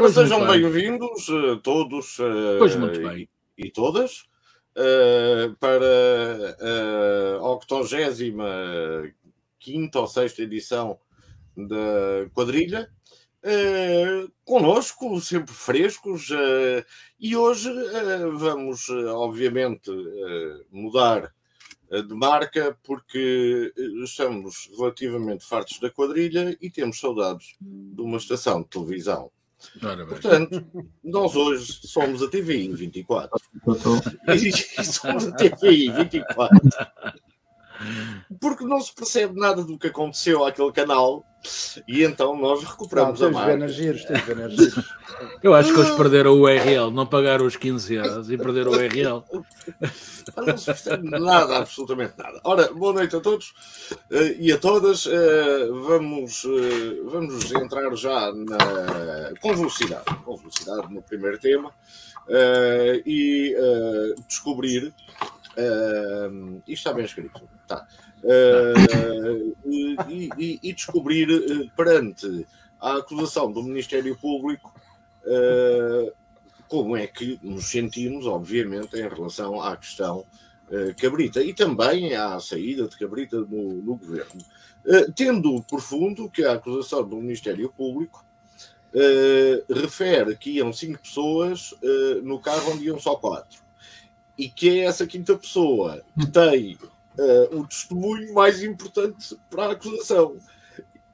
Ora, sejam bem-vindos uh, todos uh, Pois muito bem. e, e todas uh, para a 85 ou 6 edição da quadrilha. Uh, conosco, sempre frescos, uh, e hoje uh, vamos, uh, obviamente, uh, mudar uh, de marca porque estamos relativamente fartos da quadrilha e temos saudades de uma estação de televisão. Portanto, nós hoje somos a TVI 24. E somos a TVI 24. Porque não se percebe nada do que aconteceu àquele canal e então nós Não, recuperamos a tens marca. giros. Eu acho que eles perderam o URL, não pagaram os 15 euros e perderam o URL. Não se percebe nada, absolutamente nada. Ora, boa noite a todos eh, e a todas. Eh, vamos, eh, vamos entrar já na, com velocidade, com velocidade no primeiro tema e descobrir. eh, isto está bem escrito, tá. Eh, e, e- e descobrir eh, perante a acusação do Ministério Público eh, como é que nos sentimos, obviamente, em relação à questão eh, Cabrita e também à saída de Cabrita no, no governo. Tendo por fundo que a acusação do Ministério Público refere que iam cinco pessoas no carro onde iam só quatro e que é essa quinta pessoa que tem eh, o testemunho mais importante para a acusação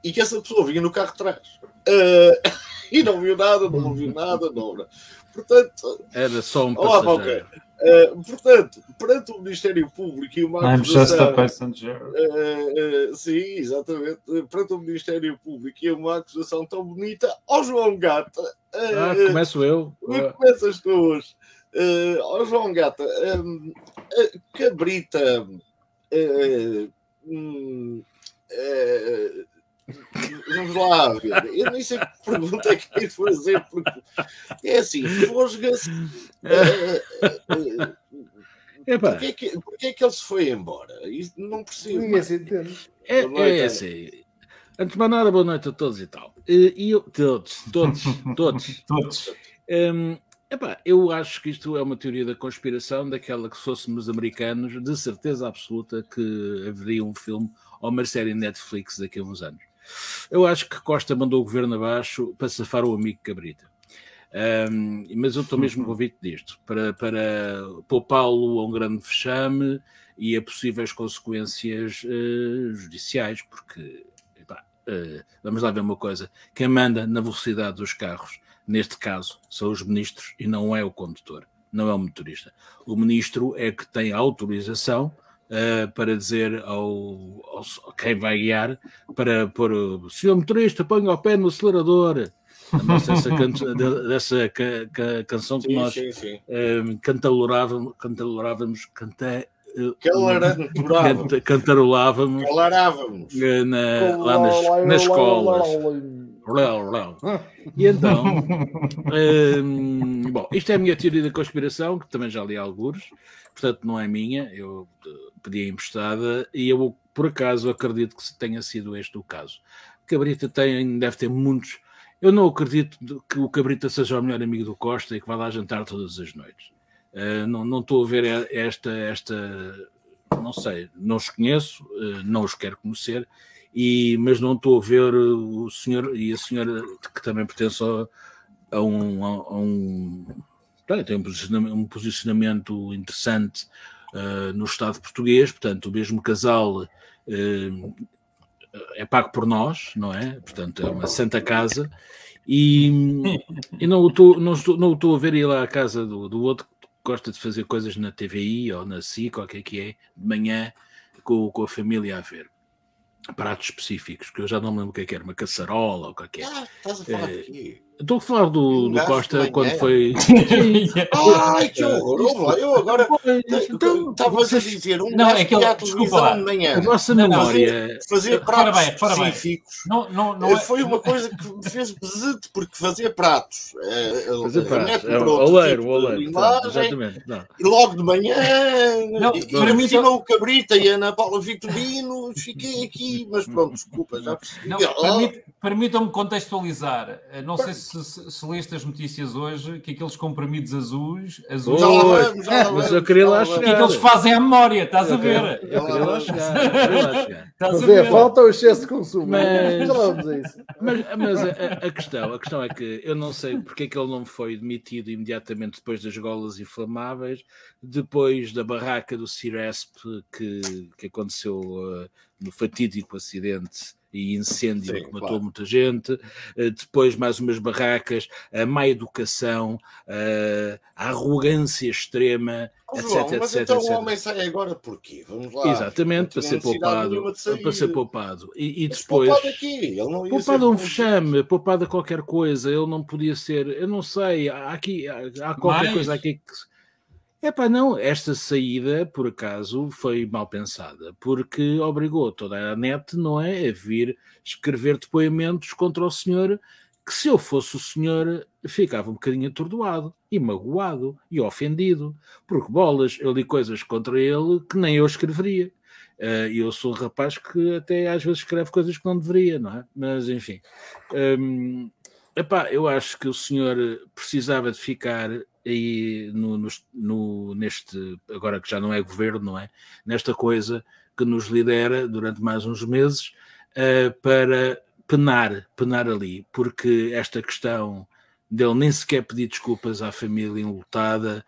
e que essa pessoa vinha no carro de trás. Eh, e não viu nada, não ouviu nada, não. Portanto, Era só um Olá, passageiro. Uh, portanto, perante o Ministério Público e uma I'm just a acusação. passenger. uh, uh, sim, exatamente. uh, Perante o Ministério Público e uma acusação tão bonita, ó João Gata. uh, Ah, uh, começo eu. e começas tu hoje. Uh, ó João Gata, um, uh, Cabrita. Uh, hum, uh, Vamos lá, ver. eu nem sei que pergunta é que é fazer, porque é assim, fosga-se. Epá, Porquê que, porquê que ele se foi embora? Isso não percebo. Ninguém se entende. é, noite, é assim. Antes de mais nada, boa noite a todos e tal. E eu, todos, todos, todos. Todos. Hum, epá, eu acho que isto é uma teoria da conspiração, daquela que se fôssemos americanos, de certeza absoluta que haveria um filme ou uma série Netflix daqui a uns anos. Eu acho que Costa mandou o governo abaixo para safar o amigo Cabrita. Hum, mas eu estou mesmo convicto disto, para, para poupá-lo a um grande vexame e a possíveis consequências eh, judiciais, porque epá, eh, vamos lá ver uma coisa: quem manda na velocidade dos carros neste caso, são os ministros e não é o condutor, não é o motorista. O ministro é que tem autorização uh, para dizer ao, ao, quem vai guiar para pôr o senhor motorista, ponha o pé no acelerador. Dessa, can- dessa ca- ca- canção que Sim, nós sim, sim. um, cantarolávamos, cantarolávamos, canta, uh, Calaranturava. canta, cantarolávamos na, lá nas, nas escolas. E então, hum, bom, isto é a minha teoria da conspiração, que também já li alguns, portanto não é minha, eu eh, pedi emprestada e eu, por acaso, acredito que tenha sido este o caso. Cabrita tem, deve ter muitos. Eu não acredito que o Cabrita seja o melhor amigo do Costa e que vá lá jantar todas as noites. Eh, não, estou a ver esta, esta, não sei, não os conheço, eh, não os quero conhecer, e, mas não estou a ver o senhor e a senhora que também pertence a, a um, a, a um tem um posicionamento, um posicionamento interessante uh, no Estado português, portanto, o mesmo casal uh, é pago por nós, não é? Portanto, é uma santa casa, e, e não o estou não a ver ir lá à casa do, do outro que gosta de fazer coisas na TVI ou na SIC, ou o que é que é, de manhã, com, com a família a ver pratos específicos, que eu já não me lembro o que é que era, uma caçarola ou o que é que é. Ah, estás a falar Eh, de quê? Estou a falar do, do Costa quando foi. Ai, que horror! Eu agora então, estavas a dizer um não, é que ele, desculpa lá. de manhã. A vossa memória. Fazer pratos bem, específicos. Não, não, não é... Foi uma coisa que me fez besito, porque fazia pratos. Fazer pratos. É, o oleiro, o oleiro. Exatamente. E logo de manhã. Não, para mim, o Cabrita e a Ana Paula Vitorino, fiquei aqui, mas pronto, desculpa, já percebi. Permitam-me contextualizar. Não sei se se, se leste as notícias hoje, que aqueles comprimidos azuis, azuis já vamos, já mas eu queria lá chegar. O que é que eles fazem à memória? Estás a ver? Eu, queria lá chegar. Mas é, falta o excesso de consumo. Mas, mas, mas a, a, questão, a questão é que eu não sei porque é que ele não foi demitido imediatamente depois das golas inflamáveis, depois da barraca do Ciresp que, que aconteceu uh, no fatídico acidente e incêndio Sim, que matou claro. muita gente, eh, depois mais umas barracas, a má educação, eh, a arrogância extrema, oh, etc, João, mas etc, então etc. o homem sai agora porquê? Vamos lá. Exatamente, para ser, poupado, para ser poupado. E, e depois... Poupado aqui, ele não ia Poupado a um vexame, poupado a qualquer coisa, ele não podia ser, eu não sei, há, aqui, há, há qualquer Mas... coisa aqui que é pá, não, esta saída, por acaso, foi mal pensada, porque obrigou toda a net, não é, a vir escrever depoimentos contra o senhor, que se eu fosse o senhor, ficava um bocadinho atordoado, e magoado, e ofendido, porque bolas, eu li coisas contra ele que nem eu escreveria. Uh, e eu sou um rapaz que até às vezes escreve coisas que não deveria, não é? Mas enfim. Um, epá, eu acho que o senhor precisava de ficar aí no, no, no, neste, agora que já não é governo, não é? Nesta coisa que nos lidera durante mais uns meses uh, para penar, penar ali, porque esta questão dele nem sequer pedir desculpas à família enlutada,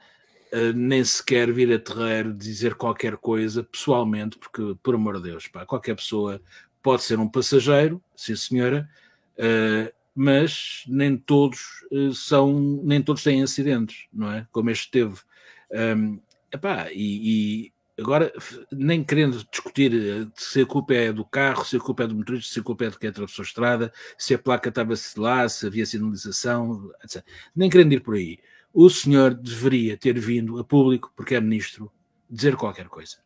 uh, nem sequer vir a terreiro dizer qualquer coisa pessoalmente, porque, por amor de Deus, pá, qualquer pessoa pode ser um passageiro, sim senhora, uh, mas nem todos uh, são, nem todos têm acidentes, não é? Como este teve. Um, epá, e, e agora, nem querendo discutir eh, se a culpa é do carro, se a culpa é do motorista, se a culpa é de quem atravessou a estrada, se a placa estava lá, se havia sinalização, etc. Nem querendo ir por aí. O senhor deveria ter vindo a público, porque é ministro, dizer qualquer coisa.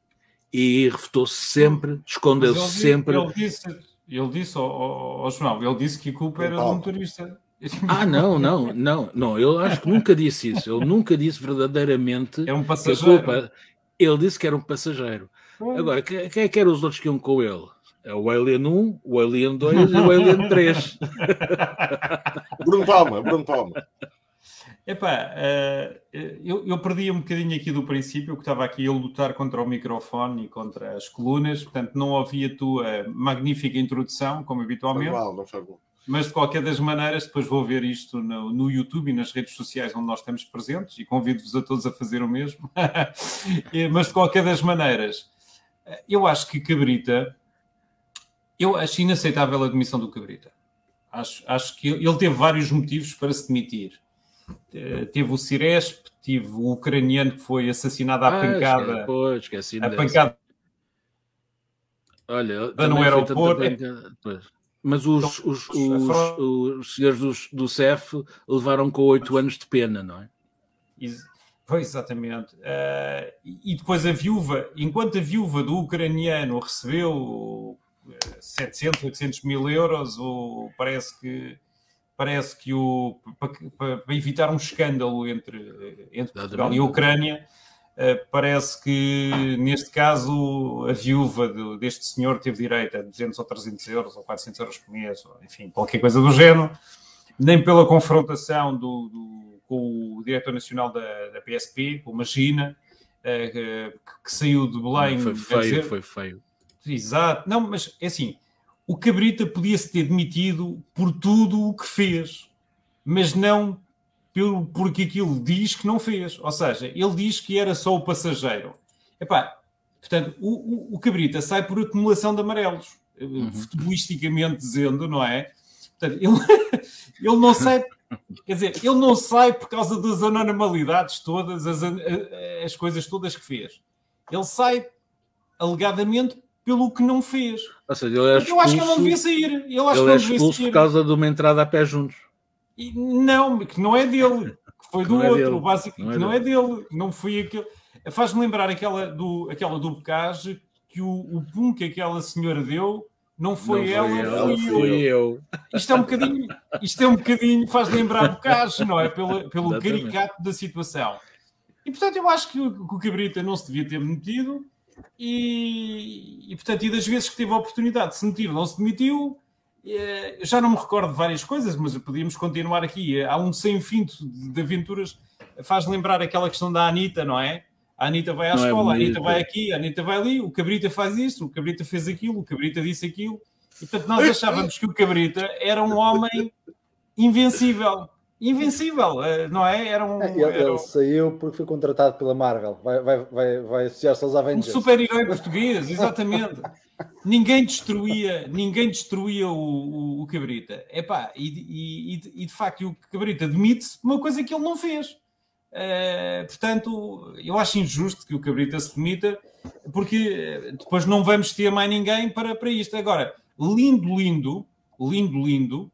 E refutou-se sempre, escondeu-se sempre. Ele disse, ele disse ao, ao, João, ele disse que a culpa era do motorista. Ah, não, não, não, não. Eu acho que nunca disse isso. Eu nunca disse verdadeiramente é um passageiro. que a culpa. Ele disse que era um passageiro. Agora, quem, quem é que eram os outros que iam com ele? É o Alien 1, o Alien 2 e o Alien 3. Bruno Palma, Bruno Palma. Epá, uh, eu, eu perdi um bocadinho aqui do princípio, que estava aqui a lutar contra o microfone e contra as colunas, portanto não ouvi a tua magnífica introdução, como habitualmente. Foi mal, não foi bom. Mas de qualquer das maneiras, depois vou ver isto no, no YouTube e nas redes sociais onde nós estamos presentes e convido-vos a todos a fazer o mesmo. Mas de qualquer das maneiras, eu acho que Cabrita, eu acho inaceitável a demissão do Cabrita. Acho, acho que ele teve vários motivos para se demitir eh, teve o Ciresp, tive o ucraniano que foi assassinado à ah, pancada. Esqueci, pô, esqueci a pancada. Olha, no aeroporto. Mas os, então, os, os, os, senhores do, do CEF levaram com oito anos de pena, não é? Pois, exatamente. Uh, e depois a viúva, enquanto a viúva do ucraniano recebeu 700, 800 mil euros, ou parece que parece que o, para, para evitar um escândalo entre, entre Portugal e a Ucrânia, uh, parece que neste caso a viúva de, deste senhor teve direito a 200 ou 300 euros ou 400 euros por mês, ou, enfim, qualquer coisa do género, nem pela confrontação do, do, com o diretor nacional da, da PSP, com o Magina, uh, que, que, saiu de Belém. Foi feio, dizer, foi feio. Exato, não, mas é assim o Cabrita podia-se ter demitido por tudo o que fez, mas não por, porque aquilo diz que não fez. Ou seja, ele diz que era só o passageiro. Epá, portanto, o, o, o Cabrita sai por acumulação de amarelos, uhum. futebolisticamente dizendo, não é? Portanto, ele, ele não sai. Quer dizer, ele não sai por causa das anormalidades todas, as, as coisas todas que fez. Ele sai alegadamente pelo que não fez. Ou seja, ele é expulso, eu acho que ele não devia sair. Eu acho ele que é expulso por causa de uma entrada a pé juntos. E não, que não é dele, que foi do Não é outro, dele. básico, Não é que não é dele, não foi aquele. Faz-me lembrar aquela do, aquela do Bocage que o, o pum que aquela senhora deu não foi, Não ela, ela, foi, eu. foi eu. Isto é um bocadinho, isto é um bocadinho, faz lembrar Bocage, não é? Pelo, pelo Exatamente. caricato da situação. E portanto, eu acho que que o Cabrita não se devia ter metido, e, e portanto, e das vezes que teve a oportunidade de se meter, não se demitiu. Eh, Já não me recordo de várias coisas, mas podíamos continuar aqui. Há um sem fim de aventuras. Faz lembrar aquela questão da Anitta, não é? A Anitta vai à Não é escola, a Anitta vai aqui, a Anitta vai ali, o Cabrita faz isto, o Cabrita fez aquilo, o Cabrita disse aquilo. E portanto, nós achávamos que o Cabrita era um homem invencível. Invencível, eh, não é? Era um, Ele, era ele um- saiu porque foi contratado pela Marvel. Vai, vai, vai, vai associar-se aos Um Avengers. super-herói português, exatamente. ninguém destruía, ninguém destruía o, o, o Cabrita. Epá, e, e, e, de facto o Cabrita demite-se uma coisa que ele não fez. Eh, portanto, eu acho injusto que o Cabrita se demita, porque eh, depois não vamos ter mais ninguém para, para isto. Agora, lindo, lindo, lindo, lindo,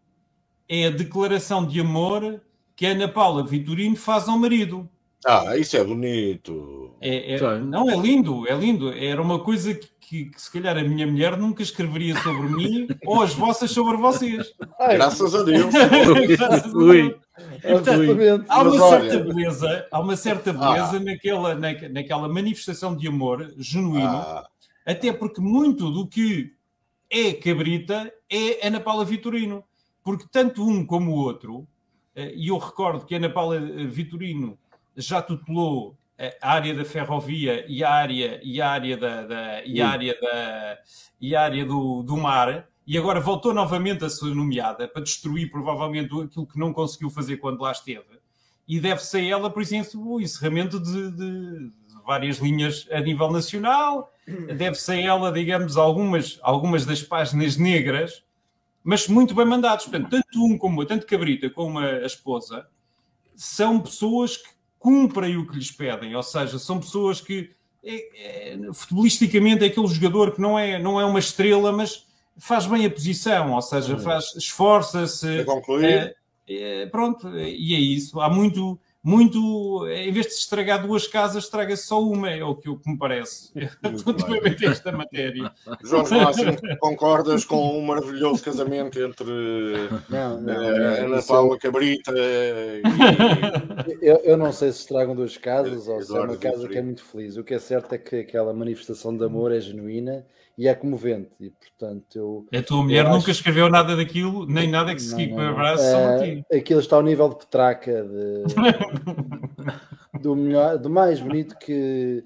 é a declaração de amor que a Ana Paula Vitorino faz ao marido. Ah, isso é bonito. É- é- não, é lindo, é lindo. Era uma coisa que, que- que se calhar a minha mulher nunca escreveria sobre mim ou as vossas sobre vocês. Ai, Graças a Deus. Graças a Ui. Deus. absolutamente. Há uma certa beleza, há uma certa beleza naquela, naque- naquela manifestação de amor genuíno, Ah, até porque muito do que é Cabrita é Ana Paula Vitorino. Porque tanto um como o outro, eh, e eu recordo que Ana Paula eh, Vitorino já tutelou eh, a área da ferrovia e a área, e a área, da, da- e a área, da, e a área do, do mar, e agora voltou novamente a ser nomeada para destruir provavelmente aquilo que não conseguiu fazer quando lá esteve. E deve-se a ela, por exemplo, o encerramento de, de- várias linhas a nível nacional, deve-se a ela, digamos, algumas, algumas das páginas negras, mas muito bem mandados. Portanto, tanto um como tanto Cabrita como a, a esposa são pessoas que cumprem o que lhes pedem, ou seja, são pessoas que é, é, futebolisticamente é aquele jogador que não é, não é uma estrela, mas faz bem a posição, ou seja, faz, esforça-se. para concluir, É, é, pronto, e é isso. Há muito, muito. Em vez de se estragar duas casas, estraga-se só uma, é o que, o que me parece. Relativamente a esta matéria. Jorge Máximo, concordas com um maravilhoso casamento entre Não, não, eh, não, Ana Paula Cabrita e. Eu, eu não sei se estragam duas casas ou se é uma casa que é muito feliz. O que é certo é que aquela manifestação de amor é genuína e é comovente. E portanto, eu. A tua mulher nunca escreveu nada daquilo, nem nada que se Não, não, não. abraço ti. aquilo está ao nível de Petraca, de, do, melhor, do mais bonito que.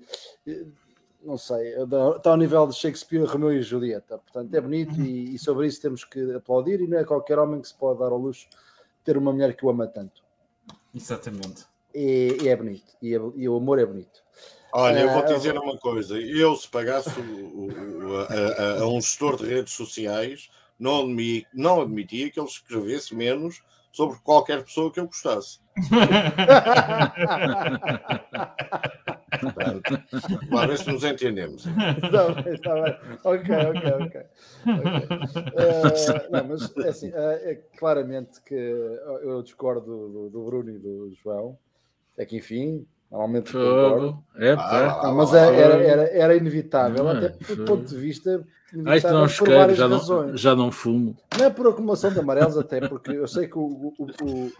Não sei, está ao nível de Shakespeare, Romeu e Julieta. Portanto, é bonito e, e sobre isso temos que aplaudir. E não é qualquer homem que se pode dar ao luxo de ter uma mulher que o ama tanto. Exatamente. E, e é bonito. E, é- e o amor é bonito. Olha, eu vou-te Ah, dizer uma coisa. Eu, se pagasse o- o- a, a- a um gestor de redes sociais, não, admi- não admitia que ele escrevesse menos sobre qualquer pessoa que eu gostasse. Portanto, vamos ver se nos entendemos. Está bem, está bem. Ok, ok, ok. ok. Eh, não, mas é assim, eh, é claramente que eu discordo do, do Bruno e do João. É que, enfim, normalmente. Fogo. É, Ah, pá. Mas é- era, era, era inevitável, Não, até é, do ponto de vista Ah, isto não inevitável por esqueiro, várias já razões. não, já não fumo. Não é por acumulação de amarelos, até porque eu sei que o, o, o,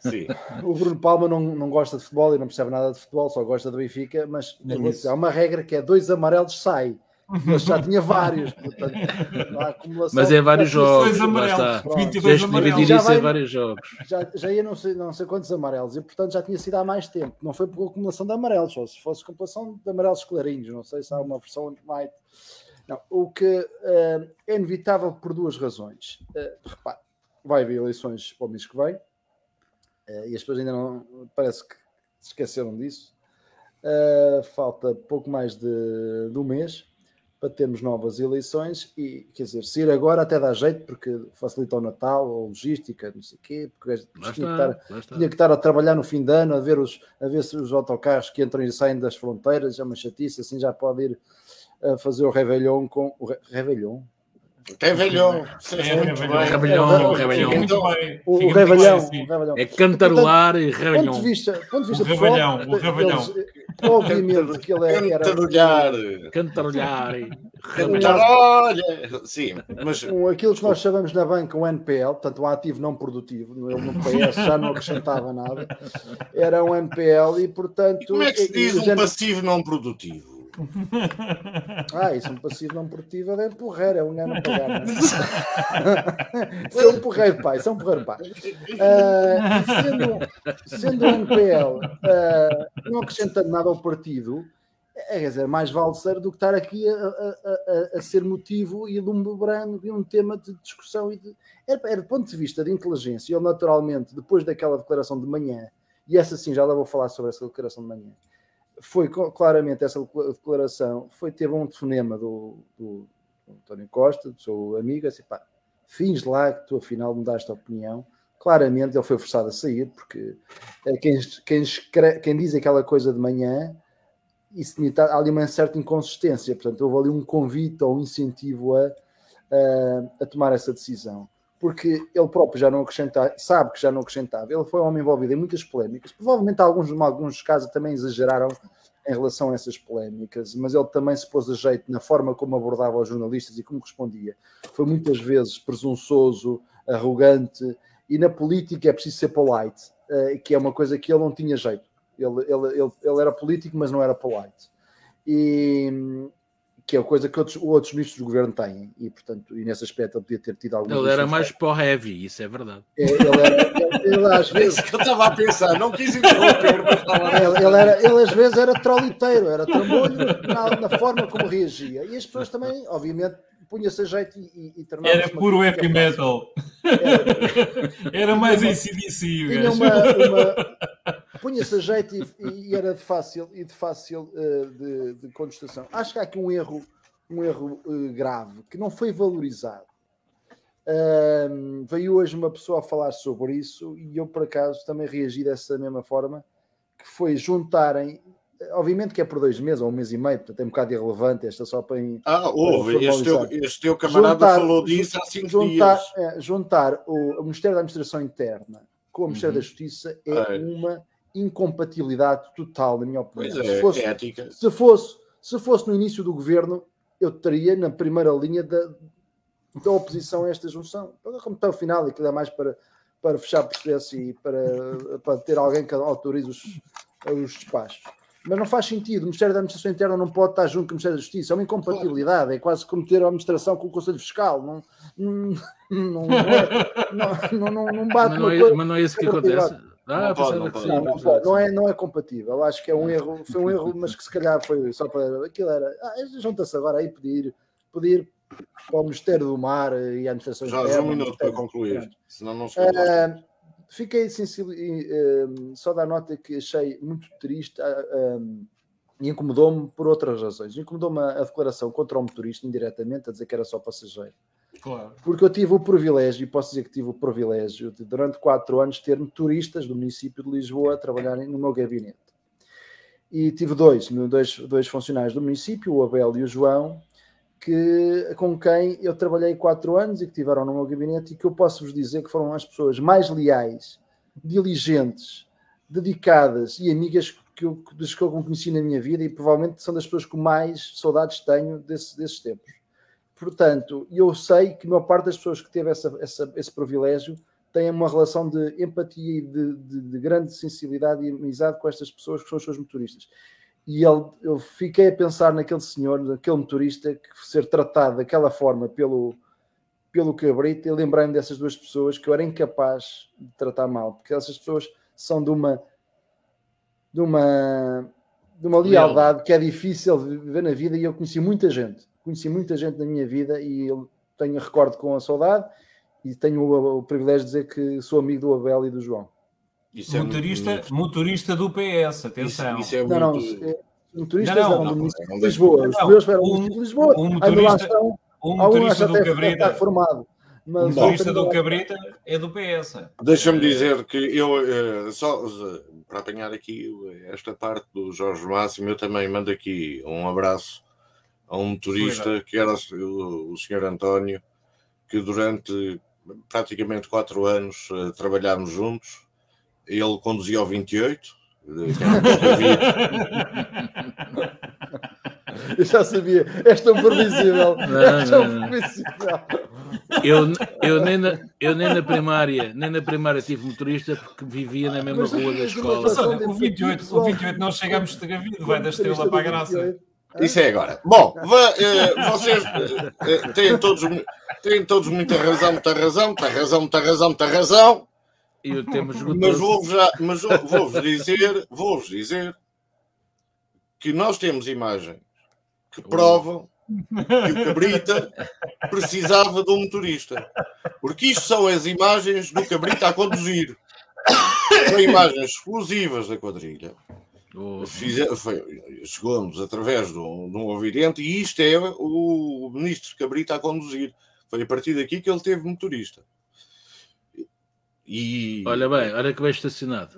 Sim. o Bruno Palma não, não gosta de futebol e não percebe nada de futebol, só gosta do Benfica, mas dizer, há uma regra que é dois amarelos sai. Mas já tinha vários, portanto, não há acumulação. Mas é vários jogos. Amarelos, está. 22 Tens de amarelos. Já isso vai- em vários jogos. já, já ia não sei, não sei quantos amarelos e portanto já tinha sido há mais tempo. Não foi por acumulação de amarelos, só se fosse acumulação de amarelos clarinhos. Não sei se há uma versão light. Não, o que eh, é inevitável por duas razões. Eh, repare, vai haver eleições para o mês que vem eh, e as pessoas ainda não parece que se esqueceram disso. Falta pouco mais de, de um mês para termos novas eleições e quer dizer, se ir agora até dá jeito porque facilita o Natal, a logística, não sei o quê, porque tinha que estar está. Lá está. tinha que estar a trabalhar no fim de ano, a ver, os, a ver se os autocarros que entram e saem das fronteiras, é uma chatice, assim já pode ir a fazer o Réveillon com o Réveillon. É. É, Revelhão, o Revelhão. É cantarolar e Ponto rebelhão. de vista, ponto de vista O Revelhão, o Revelhão. obviamente que ele é- era Cantarolhar. Cantarolhar e. Cantarolha. Sim, mas um, aquilo que nós chamamos na banca um NPL, portanto um ativo não produtivo, ele no PS já não acrescentava nada, era um NPL e portanto... como é que se e- diz e um passivo não produtivo? Ah, isso é um passivo não produtivo é porreiro, é um não pagar. não é? Isso é um porreiro, pai, isso é um porreiro, pai. E sendo, sendo um NPL, ah, não acrescentando nada ao partido, é, quer dizer, mais vale ser do que estar aqui a, a- a- a ser motivo e lumbrando de um tema de discussão e de. Era, era do ponto de vista de inteligência, ele naturalmente, depois daquela declaração de manhã, e essa sim, já lá vou falar sobre essa declaração de manhã, foi claramente essa declaração, foi, teve um telefonema do, do António Costa, do seu amigo, assim, pá, fins lá que tu afinal mudaste a opinião. Claramente ele foi forçado a sair, porque eh, quem, quem, quem diz aquela coisa de manhã, isso há ali uma certa inconsistência, portanto, houve ali um convite ou um incentivo a, a, a tomar essa decisão. Porque ele próprio já não acrescentava, sabe que já não acrescentava. Ele foi um homem envolvido em muitas polémicas. Provavelmente alguns, alguns casos também exageraram em relação a essas polémicas, mas ele também se pôs a jeito na forma como abordava os jornalistas e como respondia. Foi muitas vezes presunçoso, arrogante, e na política é preciso ser polite, eh, que é uma coisa que ele não tinha jeito. Ele, ele, ele, ele era político, mas não era polite. E que é a coisa que outros, outros ministros do governo têm, e portanto, e nesse aspecto ele podia ter tido alguns. Ele era mais para o heavy, isso é verdade. É, Ele, era, ele, ele às É vezes. isso que eu estava a pensar, não quis interromper, Ele, ele era, ele às vezes era troliteiro, era trambolho na, na forma como reagia. E as pessoas também, obviamente, punha-se a jeito e, e, e Era puro heavy fácil. metal. Era- Era mais ACDC, o tinha gajo. uma, uma- punha-se a jeito e, e era de fácil e de fácil eh, de, de contestação. Acho que há aqui um erro, um erro eh, grave que não foi valorizado. Ahm, veio hoje uma pessoa a falar sobre isso e eu por acaso também reagi dessa mesma forma, que foi juntarem, obviamente que é por dois meses ou um mês e meio, portanto é um bocado irrelevante, esta só para Ah, houve. Este teu, este teu camarada Juntar- falou disso há cinco juntar, dias. é, juntar o, o Ministério da Administração Interna com o Ministério Uhum. da Justiça é É. uma incompatibilidade total, na minha opinião. Pois se, é, fosse, ética. se, fosse, se fosse no início do governo, eu estaria na primeira linha da, da oposição a esta junção. Como está o final, aquilo é mais para, para fechar processo e para, para ter alguém que autorize os, os despachos. Mas não faz sentido. O Ministério da Administração Interna não pode estar junto com o Ministério da Justiça. É uma incompatibilidade. É quase como ter a administração com o Conselho Fiscal. Não, não, não, não, não, não, não bate Mas não, uma é, coisa. mas não é isso que acontece. Ah, Não pode, pensava não que pode. sim, Não, não, pensava pode. que não, sim. é, não é compatível. Eu acho que é um erro, foi um erro, mas que se calhar foi só para aquilo era. Ah, junta-se agora aí pedir, pedir para o Ministério do Mar e a Administração Já, Interna. um minuto para concluir. Senão não lá. Ah, fiquei sensível, ah, só dar nota que achei muito triste ah, ah, e incomodou-me por outras razões. Incomodou-me a, a declaração contra o motorista indiretamente, a dizer que era só passageiro. Claro. Porque eu tive o privilégio, e posso dizer que tive o privilégio de, durante quatro anos, ter motoristas do município de Lisboa a trabalharem no meu gabinete. E tive dois, dois, dois funcionários do município, o Abel e o João, que, com quem eu trabalhei quatro anos e que tiveram no meu gabinete e que eu posso vos dizer que foram as pessoas mais leais, diligentes, dedicadas e amigas que eu, das que eu conheci na minha vida e provavelmente são das pessoas que mais saudades tenho desse, desses tempos. Portanto, eu sei que a maior parte das pessoas que teve essa, essa, esse privilégio têm uma relação de empatia e de, de, de, grande sensibilidade e amizade com estas pessoas que são os seus motoristas. E ele, eu fiquei a pensar naquele senhor, naquele motorista, que ser tratado daquela forma pelo, pelo cabrito, e lembrei-me dessas duas pessoas que eu era incapaz de tratar mal, porque essas pessoas são de uma de uma, de uma lealdade que é difícil de viver na vida e eu conheci muita gente conheci muita gente na minha vida e eu tenho recordo com a saudade e tenho o, o, privilégio de dizer que sou amigo do Abel e do João. É motorista, muito... motorista do PS, atenção. Isso, isso é não, muito... não, motoristas não, eram não, do município não, de Lisboa. Os meus eram um- município de Lisboa. um motorista- estão. Alguns motorista do Cabrita, formado. o Mas motorista do não. Cabrita é do PS. Deixa-me dizer que eu, eh, só eh, para apanhar aqui esta parte do Jorge Máximo, eu também mando aqui um abraço a um motorista que era o, o senhor António, que durante praticamente quatro anos uh, trabalhámos juntos. Ele conduzia ao 28. Eu já sabia, és tão previsível. És tão previsível. Eu, eu, nem na, eu nem na primária, nem na primária tive motorista porque vivia na mesma rua da escola. Mas, olha, o 28, o 28 nós chegamos de Gavido, vai da estrela para a graça. Isso é agora. Bom, uh, vocês uh, têm, todos, têm todos muita razão, muita razão, muita razão, muita razão, muita razão. E o tema mas vou-vos mas vou-vos dizer, vou-vos dizer que nós temos imagens que provam que o Cabrita precisava de um motorista. Porque isto são as imagens do Cabrita a conduzir. São imagens exclusivas da quadrilha. Chegou-nos através de um, de um ouvidente e isto é o ministro Cabrita a conduzir. Foi a partir daqui que ele teve motorista. E... Olha bem, olha que bem estacionado.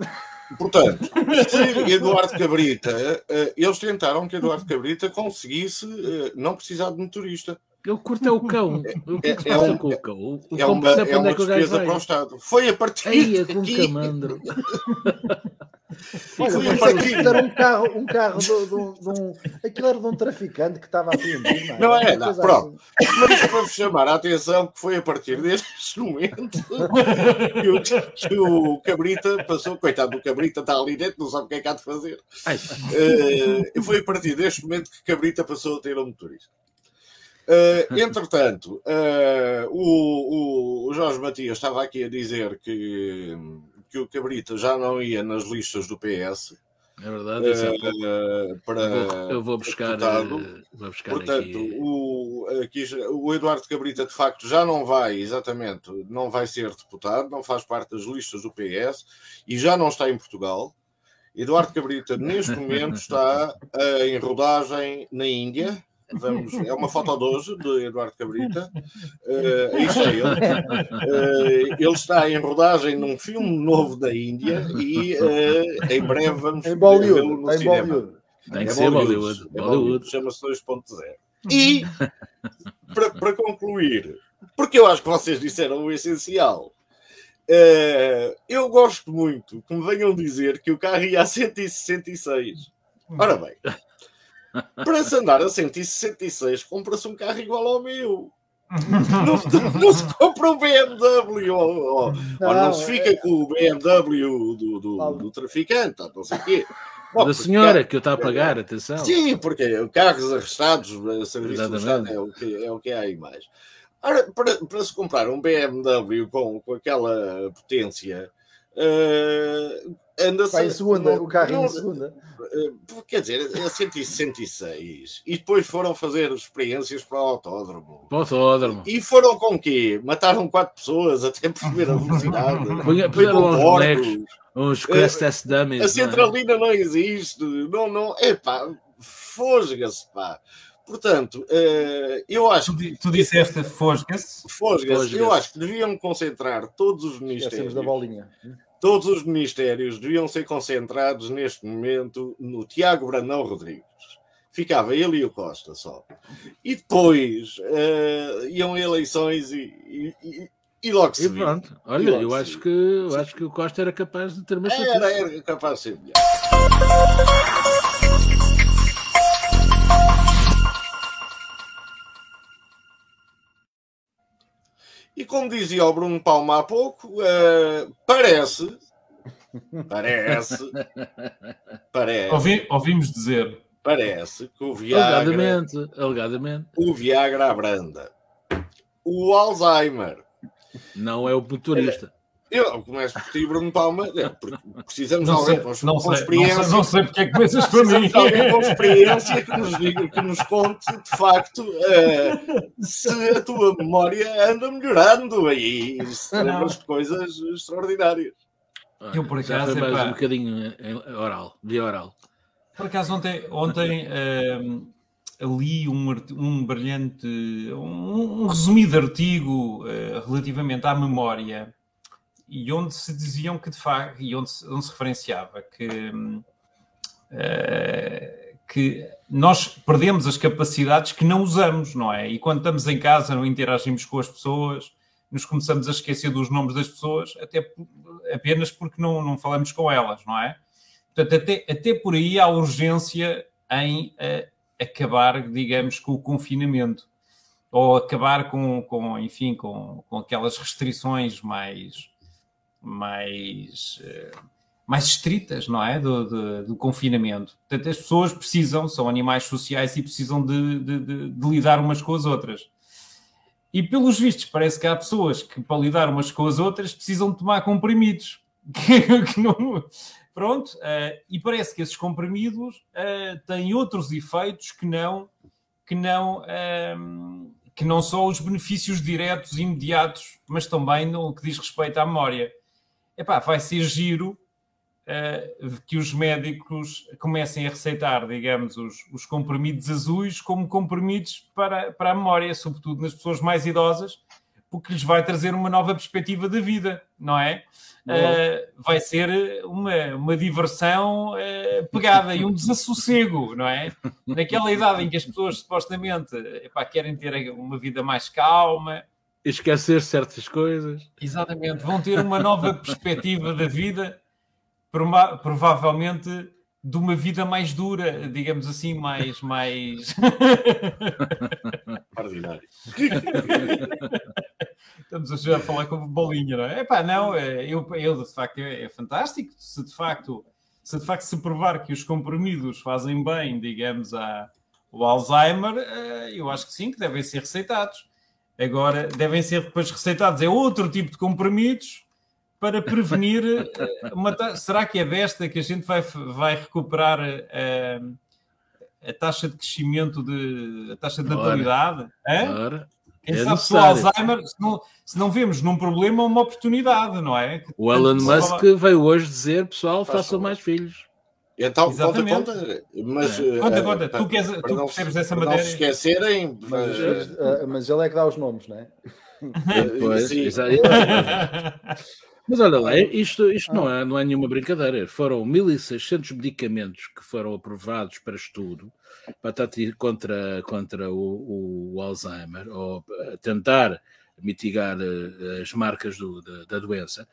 Portanto, se Eduardo Cabrita, eh, eles tentaram que Eduardo Cabrita conseguisse eh, não precisar de motorista. Ele curta o cão. O que é, que se é passa é um, com o cão? O é uma, é uma despesa para o Estado. Foi a partir Aí, é com um camandro. Olha, foi a partir... era um carro, um carro de, de, de, um. Aquilo era de um traficante que estava apreendido. Não, não é? Não, pronto. Assim. Mas vamos chamar a atenção que foi a partir deste momento que o, que o Cabrita passou. Coitado do Cabrita, está ali dentro, não sabe o que é que há de fazer. Uh, foi a partir deste momento que Cabrita passou a ter um motorista. Uh, entretanto, uh, o, o, Jorge Matias estava aqui a dizer que, que o Cabrita já não ia nas listas do PS. É verdade, uh, é para, eu, vou, eu vou buscar, vou buscar Portanto, aqui. O, aqui, o Eduardo Cabrita de facto já não vai, exatamente, não vai ser deputado, não faz parte das listas do PS e já não está em Portugal. Eduardo Cabrita, neste momento, está em rodagem na Índia Vamos, é uma foto de hoje de Eduardo Cabrita. Uh, aí está ele. Uh, ele está em rodagem num filme novo da Índia e uh, em breve vamos em Bollywood, no em cinema. Bollywood. Tem que é ser Bollywood. Bollywood. É Bollywood. Chama-se 2.0. E para, para concluir, porque eu acho que vocês disseram o essencial. Uh, eu gosto muito que me venham dizer que o carro ia a 166. Ora bem, para se andar a 166, compra-se um carro igual ao meu. não, não, se compra um BMW ou, ou, não, ou não se fica é... com o BMW do, do, do traficante, não sei o quê. Bom, da senhora que eu está a pagar, atenção. Sim, porque carros arrestados, serviço arrestado é o, que, é o que há aí mais. Ora, para, para se comprar um BMW com, com aquela potência, uh, anda Vai em segunda, não, o carro não, em segunda. Eh, quer dizer, é 166. E depois foram fazer experiências para o autódromo. Para o autódromo. E foram com quê? Mataram quatro pessoas até por ver a velocidade. Puseram uns bonecos, uns crash test dummies. A centralina não, é? não existe. Não, não. Epá, fosga-se, pá. Portanto, eu acho tu, tu disseste fosga-se? Fosga-se. Eu acho que deviam concentrar todos os ministérios. da bolinha Todos os ministérios deviam ser concentrados neste momento no Tiago Brandão Rodrigues. Ficava ele e o Costa só. E depois uh, iam eleições e, e, e, e logo se viu. pronto. Olha, eu acho, que, eu acho que o Costa era capaz de ter uma Era, era capaz de ser melhor. E como dizia o Bruno Palma há pouco, uh, parece, parece, parece. Ouvi, ouvimos dizer. Parece que o Viagra. Alegadamente, alegadamente. O Viagra abranda. O Alzheimer. Não é o motorista. Eu começo por ti, Bruno Palma, é, porque precisamos de alguém sei, com, não com sei, experiência. Não sei, não sei porque é que começas para mim. alguém com experiência que nos, diga, que nos conte, de facto, uh, se a tua memória anda melhorando aí, se lembras de coisas extraordinárias. Eu, por acaso, Já foi mais um bocadinho oral, via oral. Por acaso, ontem, ontem uh, li um, um brilhante, um, um resumido artigo uh, relativamente à memória e onde se diziam que de facto, e onde se, onde se referenciava que, uh, que nós perdemos as capacidades que não usamos, não é? E quando estamos em casa, não interagimos com as pessoas, nos começamos a esquecer dos nomes das pessoas, até apenas porque não, não falamos com elas, não é? Portanto, até, até por aí há urgência em uh, acabar, digamos, com o confinamento ou acabar com, com enfim, com, com aquelas restrições mais, mais, uh, mais estritas, não é? Do, do, do, confinamento. Portanto, as pessoas precisam, são animais sociais e precisam de, de, de, de lidar umas com as outras. E pelos vistos, parece que há pessoas que, para lidar umas com as outras, precisam tomar comprimidos. Pronto, uh, e parece que esses comprimidos uh, têm outros efeitos que não, que não, uh, que não só os benefícios diretos e imediatos, mas também no que diz respeito à memória. Epá, vai ser giro uh, que os médicos comecem a receitar, digamos, os, os comprimidos azuis como comprimidos para, para a memória, sobretudo nas pessoas mais idosas, porque lhes vai trazer uma nova perspectiva da vida, não é? Uh, vai ser uma, uma diversão uh, pegada e um desassossego, não é? Naquela idade em que as pessoas supostamente epá, querem ter uma vida mais calma. Esquecer certas coisas. Exatamente, vão ter uma nova perspectiva da vida prova provavelmente de uma vida mais dura, digamos assim, mais. mais... Ordinário. Estamos a falar com bolinha, não é? Epá, não, é, eu, eu de facto é, é, fantástico. Se de facto, se de facto se provar que os comprimidos fazem bem, digamos, a, o Alzheimer, eh, eu acho que sim, que devem ser receitados. Agora, devem ser depois receitados é outro tipo de comprimidos para prevenir eh, uma será que é desta que a gente vai, vai recuperar a, eh, a taxa de crescimento de a taxa de natalidade? Ora, Quem é sabe se o Alzheimer, se não, se não vemos num problema, uma oportunidade, não é? O Elon Musk fala... veio hoje dizer, pessoal, façam mais filhos. Então, Exatamente. conta, conta. Mas, é. Conta, conta. Uh, tu, queres, tu não, percebes dessa matéria? Não se esquecerem. Mas, uh, mas ele é que dá os nomes, não é? pois, Mas olha lá, isto, isto não, é, não é nenhuma brincadeira. Foram 1.600 medicamentos que foram aprovados para estudo para contra, contra o, o Alzheimer, ou tentar mitigar eh, as marcas do, da, da, doença.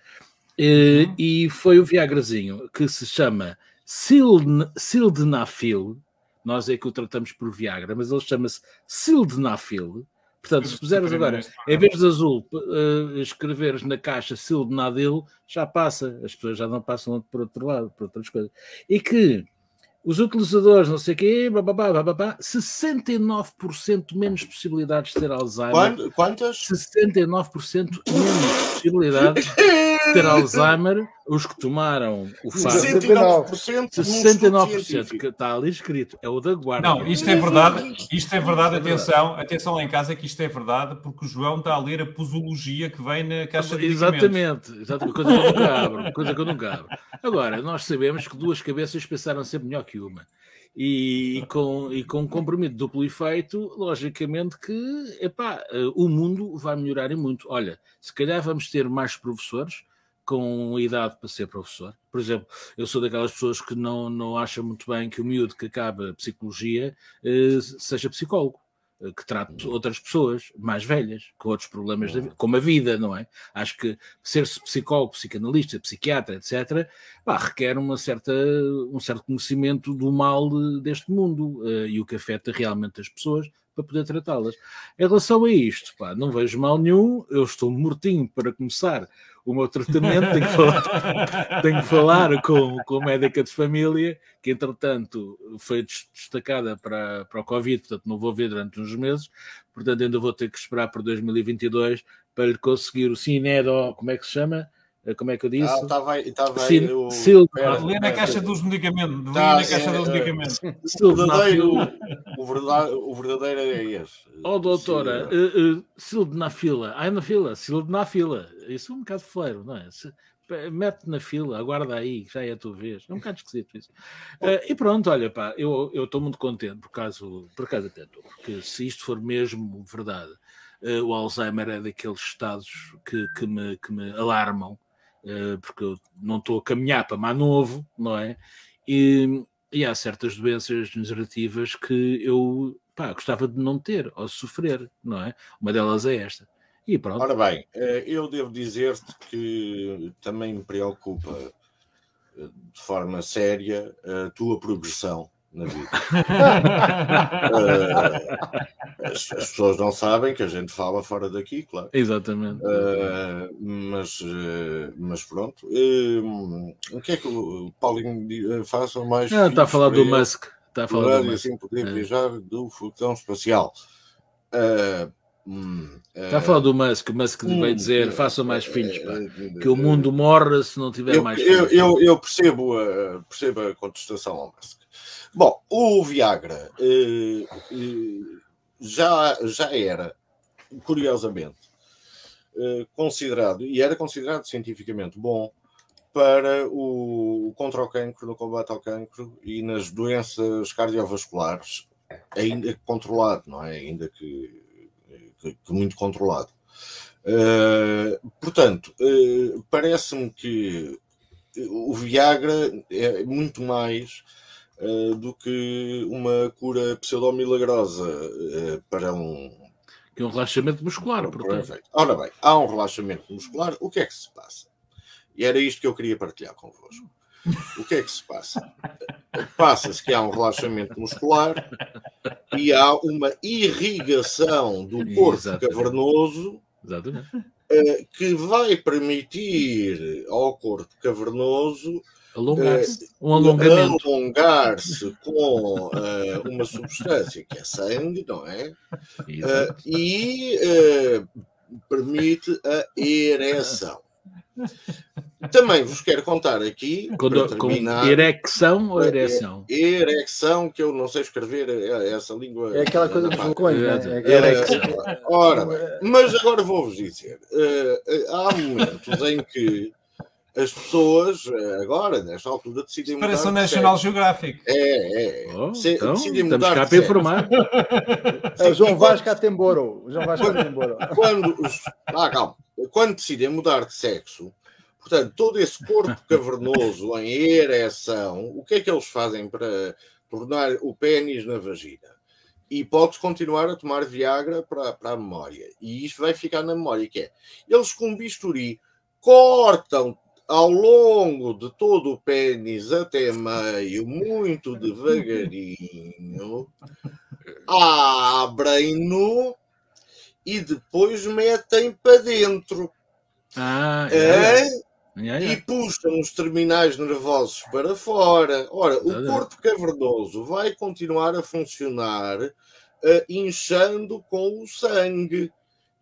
E, uhum. e, foi o Viagrazinho que se chama Sildenafil. Nós é que o tratamos por Viagra, mas ele chama-se Sildenafil Portanto, se puseres agora, em vez de azul, uh, escreveres na caixa Sildenadil, já passa. As pessoas já não passam por outro lado, por outras coisas. E que os utilizadores, não sei o quê, bababá, bababá, 69% menos possibilidades de ter Alzheimer. Quantas? 69% menos possibilidades ter Alzheimer os que tomaram o fármaco. 69%, 69% que está ali escrito, é o da guarda. Não, isto é verdade, isto é verdade, atenção, atenção lá em casa que isto é verdade, porque o João está a ler a posologia que vem na caixa de Exatamente, exatamente coisa que eu nunca abro, coisa que eu nunca abro. Agora, nós sabemos que duas cabeças pensaram sempre melhor que uma. E, e, com, e com um compromisso duplo efeito, logicamente que epá, eh, o mundo vai melhorar e muito. Olha, se calhar vamos ter mais professores, com idade para ser professor. Por exemplo, eu sou daquelas pessoas que não, não acham muito bem que o miúdo que acaba psicologia eh, seja psicólogo, eh, que trate outras pessoas mais velhas, com outros problemas, da vida, como a vida, não é? Acho que ser psicólogo, psicanalista, psiquiatra, etc., pá, requer uma certa, um certo conhecimento do mal deste mundo eh, e o que afeta realmente as pessoas para poder tratá-las. Em relação a isto, pá, não vejo mal nenhum, eu estou mortinho para começar o meu tratamento, tenho que falar, tenho que falar com, com a médica de família, que entretanto foi destacada para, para o Covid, portanto não vou ver durante uns meses, portanto ainda vou ter que esperar para 2022 para lhe conseguir o Cinedo, como é que se chama? Eh, como é que eu disse? Ah, estava aí, estava aí. Sil, o... Sil... Lê na caixa dos medicamentos. Tá, na caixa é, dos medicamentos. O verdadeiro, o, verdadeiro, o verdadeiro é esse. Oh, doutora, uh, uh, sildenafila. Ai, na fila, sildenafila. Isso é um bocado fleiro, não é? Se, mete na fila, aguarda aí, já é a tua vez. É um bocado esquisito isso. Uh, e pronto, olha, pá, eu estou muito contente por causa, por causa até porque se isto for mesmo verdade, uh, o Alzheimer é daqueles estados que, que, me, que me alarmam, porque eu não estou a caminhar para mais novo, não é? E, e há certas doenças degenerativas que eu pá, gostava de não ter ou sofrer, não é? Uma delas é esta. E pronto. Ora bem, eh, eu devo dizer-te que também me preocupa eh, de forma séria a tua progressão na vida. uh, as, as, pessoas não sabem que a gente fala fora daqui, claro. Exatamente. Uh, mas, uh, mas pronto. o que é que o Paulinho faça mais? Não, está a falar do Musk. Está a falar do Musk. assim poder é. viajar do foguetão espacial. Hum, Está a falar do Musk, o Musk hum, vai dizer façam mais filhos, pá, que o mundo morre se não tiver eu, mais filhos. Eu, eu, eu percebo, a, percebo a contestação ao Musk. Bom, o Viagra eh, eh, já, já era, curiosamente, eh, considerado, e era considerado cientificamente bom para o contra o cancro, no combate ao cancro e nas doenças cardiovasculares, ainda controlado, não é? Ainda que, que, que muito controlado. Uh, portanto, uh, parece-me que o Viagra é muito mais uh, do que uma cura pseudo-milagrosa uh, para um. Que é um relaxamento muscular, portanto. Ora bem, há um relaxamento muscular, o que é que se passa? E era isto que eu queria partilhar convosco. O que é que se passa? Passa-se que há um relaxamento muscular e há uma irrigação do corpo Exatamente. cavernoso Exatamente. Eh, que vai permitir ao corpo cavernoso Alongar-se. Um alongamento. Alongar-se com uh, uma substância que é sangue, não é? Uh, e uh, permite a ereção. Também vos quero contar aqui. Quando, terminar, com erecção ou ereção? Erecção, que eu não sei escrever essa língua. É aquela coisa de vulcões, né? É erecção. Ora, mas agora vou-vos dizer: há momentos em que as pessoas eh, agora, nesta altura, decidem mudar. Parece o National Geographic. É, é. Oh, Se, então, decidem mudar. Cá para informar. É o João Vasco Atemboro. João Vasco Atemboro. Quando, ah, calma. Quando decidem mudar de sexo, portanto, todo esse corpo cavernoso em ereção, o que é que eles fazem para tornar o pênis na vagina? E pode continuar a tomar Viagra para, para a memória. E isto vai ficar na memória, que é, eles com bisturi cortam ao longo de todo o pênis até meio, muito devagarinho, abrem-no e depois metem para dentro. Ah, é? é? E puxam os terminais nervosos para fora. Ora, o corpo cavernoso vai continuar a funcionar uh, inchando com o sangue.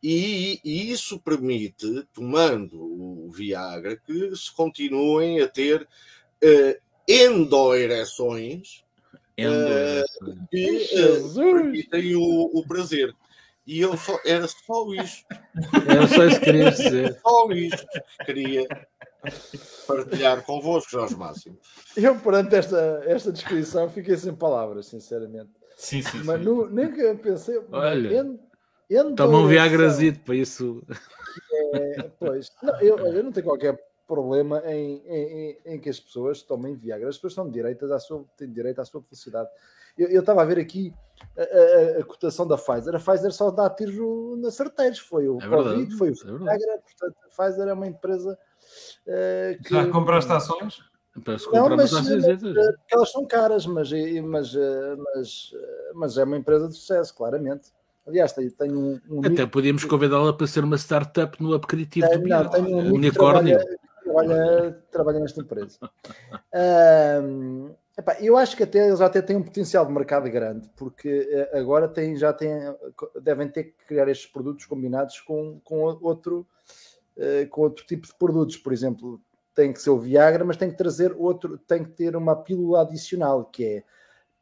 E, e, isso permite, tomando o Viagra, que se continuem a ter uh, endoereções uh, que uh, permitem o, o, prazer. E eu só, era só isto. Era só isso que queria dizer. Só isto que queria partilhar convosco, Jorge Máximo. Eu, perante esta, esta descrição, fiquei sem palavras, sinceramente. Sim, sim. Mas sim. No, nem que pensei. Olha. Toma um Viagrazito para isso. É, pois, não, eu, eu não tenho qualquer problema em, em, em, que as pessoas tomem Viagra. As pessoas estão direitas à sua, têm direito à sua felicidade. Eu estava a ver aqui a, a, a, cotação da Pfizer. A Pfizer só dá tiro na certeiros. Foi o é Covid, foi o é Viagra. Portanto, a Pfizer é uma empresa uh, que... Já compraste ações? Não, mas, ações, elas são caras, mas, mas, mas, mas é uma empresa de sucesso, claramente. Aliás, tenho um. um Até podíamos convidá-la para ser uma startup no aplicativo do não, tenho um unicórnio. Que trabalha, trabalha, trabalha nesta empresa. um, epá, eu acho que até eles até têm um potencial de mercado grande, porque eh, agora têm, já têm, devem ter que criar estes produtos combinados com, com, outro, uh, com outro tipo de produtos. Por exemplo, tem que ser o Viagra, mas tem que trazer outro, tem que ter uma pílula adicional, que é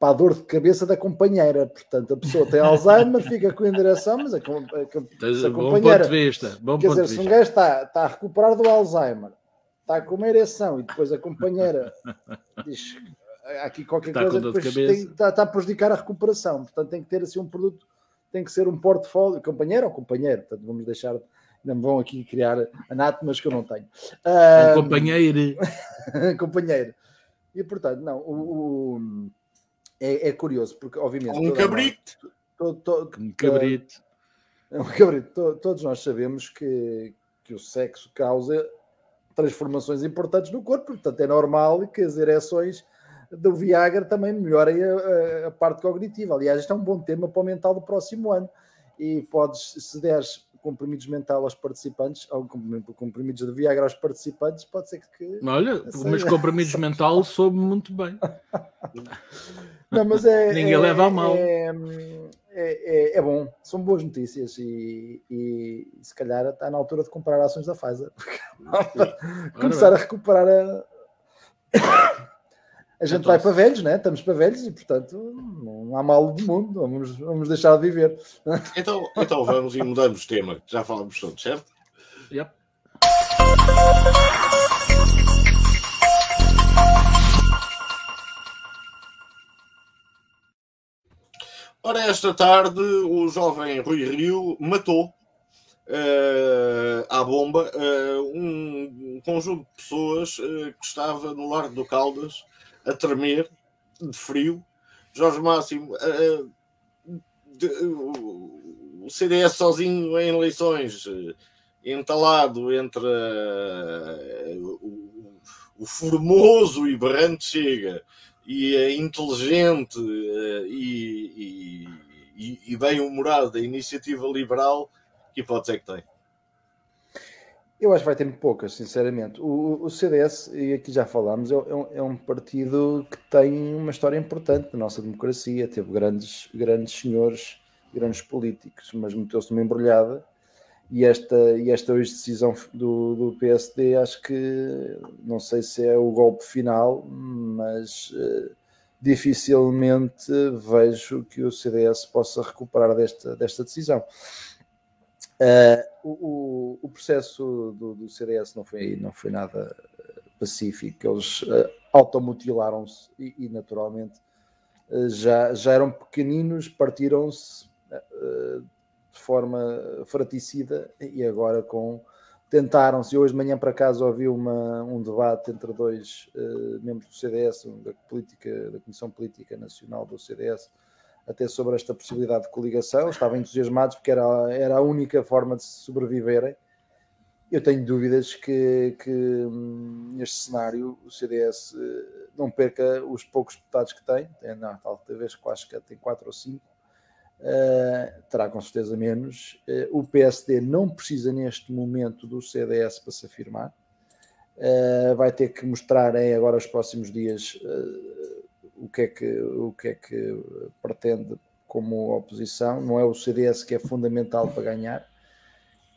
para a dor de cabeça da companheira. Portanto, a pessoa tem Alzheimer, fica com enderação, mas a, a, a, a companheira. Bom vista, bom quer dizer, se um gajo está, está a recuperar do Alzheimer, está com uma ereção e depois a companheira diz aqui qualquer está coisa depois tem, está, está, a prejudicar a recuperação. Portanto, tem que ter assim um produto, tem que ser um portfólio, companheiro ou companheiro. Portanto, vamos deixar. Não me vão aqui criar anátomas que eu não tenho. Um, companheiro. companheiro. E portanto, não, o, o é, é, curioso, porque obviamente. Um cabrito! Um cabrito. É um cabrito. Todos nós sabemos que, que o sexo causa transformações importantes no corpo, portanto é normal que as ereções do Viagra também melhorem a, a, parte cognitiva. Aliás, este é um bom tema para o mental do próximo ano. E podes, se deres comprimidos mental aos participantes, ou comprimidos de Viagra aos participantes, pode ser que. Olha, mas comprimidos mental soube muito bem. Não, mas é. Ninguém é, leva a mal. É, é, é, bom, são boas notícias e, e, se calhar está na altura de comprar ações da Pfizer. Começar a recuperar a. A gente vai para velhos, né? Estamos para velhos e, portanto, não há mal do mundo, vamos, vamos deixar de viver. Então, então vamos e mudamos de tema, já falamos todos, certo? Yep. Ora, esta tarde o jovem Rui Rio matou uh, à bomba uh, um, conjunto de pessoas uh, que estava no Largo do Caldas a tremer de frio. Jorge Máximo, de, o CDS sozinho em eleições, entalado entre o, o formoso e berrante Chega e a inteligente e, e, e bem-humorada iniciativa liberal, que hipótese é que tem? Eu acho que vai ter poucas, sinceramente. O, o CDS, e aqui já falámos, é, é, é, um partido que tem uma história importante na nossa democracia. Teve grandes, grandes senhores, grandes políticos, mas meteu-se numa embrulhada. E esta, e esta hoje decisão do, do PSD, acho que não sei se é o golpe final, mas uh, dificilmente vejo que o CDS possa recuperar desta, desta decisão. Uh, o, o, processo do, do, CDS não foi, não foi nada pacífico, eles uh, automutilaram-se e, e, naturalmente uh, já, já eram pequeninos, partiram-se uh, de forma fraticida e agora com tentaram-se. Hoje de manhã para casa ouvi uma, um debate entre dois membros do CDS, da, política, da Comissão Política Nacional do CDS, até sobre esta possibilidade de coligação, estavam entusiasmados porque era, era a única forma de sobreviverem. Eu tenho dúvidas que, que neste cenário o CDS eh, não perca os poucos deputados que tem, tem não, talvez acho que tem quatro ou cinco, uh, terá com certeza menos. Uh, o PSD não precisa neste momento do CDS para se afirmar, uh, vai ter que mostrar agora os próximos dias o que é que, o que, é que pretende como oposição. Não é o CDS que é fundamental para ganhar.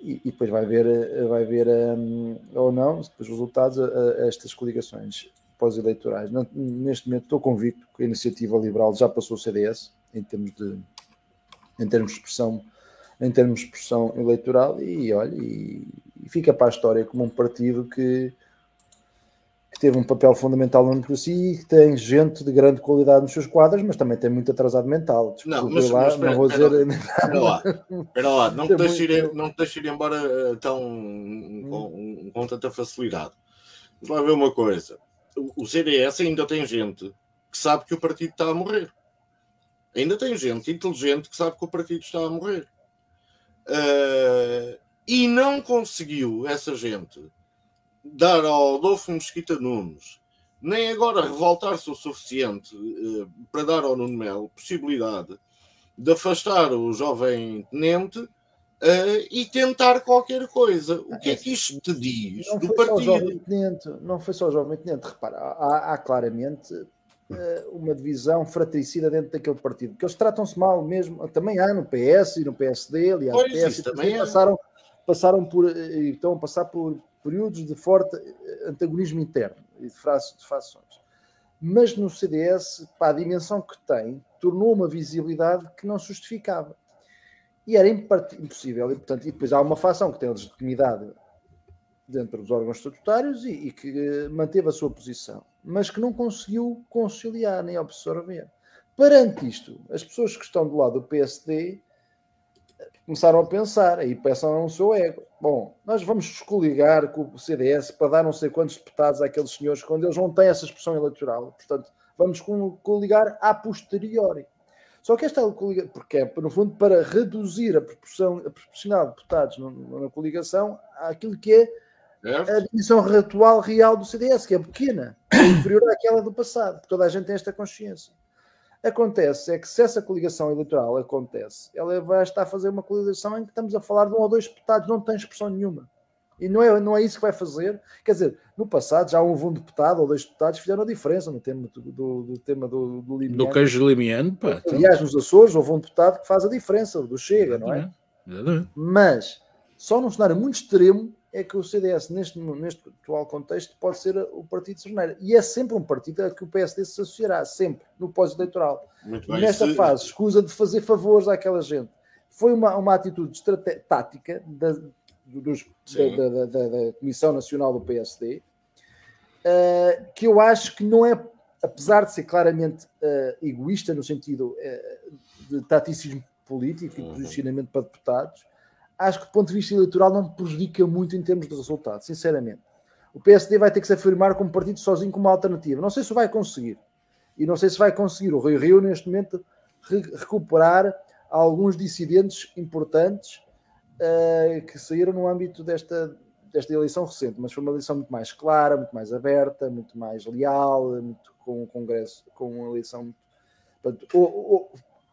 E, e depois vai ver, vai ver um, ou não, depois os resultados a, a estas coligações pós-eleitorais. Neste momento estou convicto que a iniciativa liberal já passou o CDS em termos de, em termos de expressão em termos de expressão eleitoral e olha, e, e fica para a história como um partido que teve um papel fundamental na democracia e que tem gente de grande qualidade nos seus quadros, mas também tem muito atrasado mental. Desculpa, não, mas, lá, mas espera, não vou dizer. Espera lá, espera lá. não te deixes ir, não te ir embora eh, tão, hum. com, com, tanta facilidade. Vamos lá ver uma coisa: o, o CDS ainda tem gente que sabe que o partido está a morrer. Ainda tem gente inteligente que sabe que o partido está a morrer. Uh, e não conseguiu essa gente dar ao Adolfo Mesquita Nunes, nem agora revoltar-se o suficiente uh, para dar ao Nuno Melo possibilidade de afastar o jovem tenente uh, e tentar qualquer coisa. O que é que isto te diz não do partido? Tenente, não foi só o jovem tenente, repara, há, há claramente uh, uma divisão fratricida dentro daquele partido, que eles tratam-se mal mesmo, também há no PS e no PSD, aliás, pois, PS também passaram, passaram por, estão a passar por períodos de forte eh, antagonismo interno e de, fações. Mas no CDS, para a dimensão que tem, tornou uma visibilidade que não se justificava. E era impossível. E, portanto, e depois há uma fação que tem legitimidade dentro dos órgãos estatutários e, e, que eh, manteve a sua posição, mas que não conseguiu conciliar nem absorver. Perante isto, as pessoas que estão do lado do PSD começaram a pensar, aí pensam no seu ego. Bom, nós vamos coligar com o CDS para dar não sei quantos deputados àqueles senhores quando eles não têm essa expressão eleitoral. Portanto, vamos coligar a posteriori. Só que esta coligação, porque é, no fundo, para reduzir a, proporção, a proporcional de deputados na coligação àquilo que é a dimensão atual real do CDS, que é pequena, inferior àquela do passado. Toda a gente tem esta consciência. Acontece é que se essa coligação eleitoral acontece, ela vai estar a fazer uma coligação em que estamos a falar de um ou dois deputados, não tem expressão nenhuma. E não é, não é isso que vai fazer. Quer dizer, no passado já houve um deputado ou dois deputados que fizeram a diferença no tema do, do, do tema do, do Limiano. Do queijo Limiano, pá. Aliás, nos Açores houve um deputado que faz a diferença, do Chega, não é? Mas só num cenário muito extremo é que o CDS, neste, neste atual contexto, pode ser o partido de Cerneira. E é sempre um partido a que o PSD se associará, sempre, no pós-eleitoral. Nesta se... fase, escusa de fazer favores àquela gente. Foi uma, uma atitude tática da, dos, da, da, da, da, Comissão Nacional do PSD, uh, que eu acho que não é, apesar de ser claramente uh, egoísta no sentido uh, de taticismo político e uhum. posicionamento para deputados, acho que do ponto de vista eleitoral não prejudica muito em termos de resultado, sinceramente. O PSD vai ter que se afirmar como partido sozinho, como alternativa. Não sei se vai conseguir. E não sei se vai conseguir o Rio Rio, neste momento, re recuperar alguns dissidentes importantes uh, que saíram no âmbito desta, desta eleição recente. Mas foi uma eleição muito mais clara, muito mais aberta, muito mais leal, muito, com o Congresso, com uma eleição. Portanto,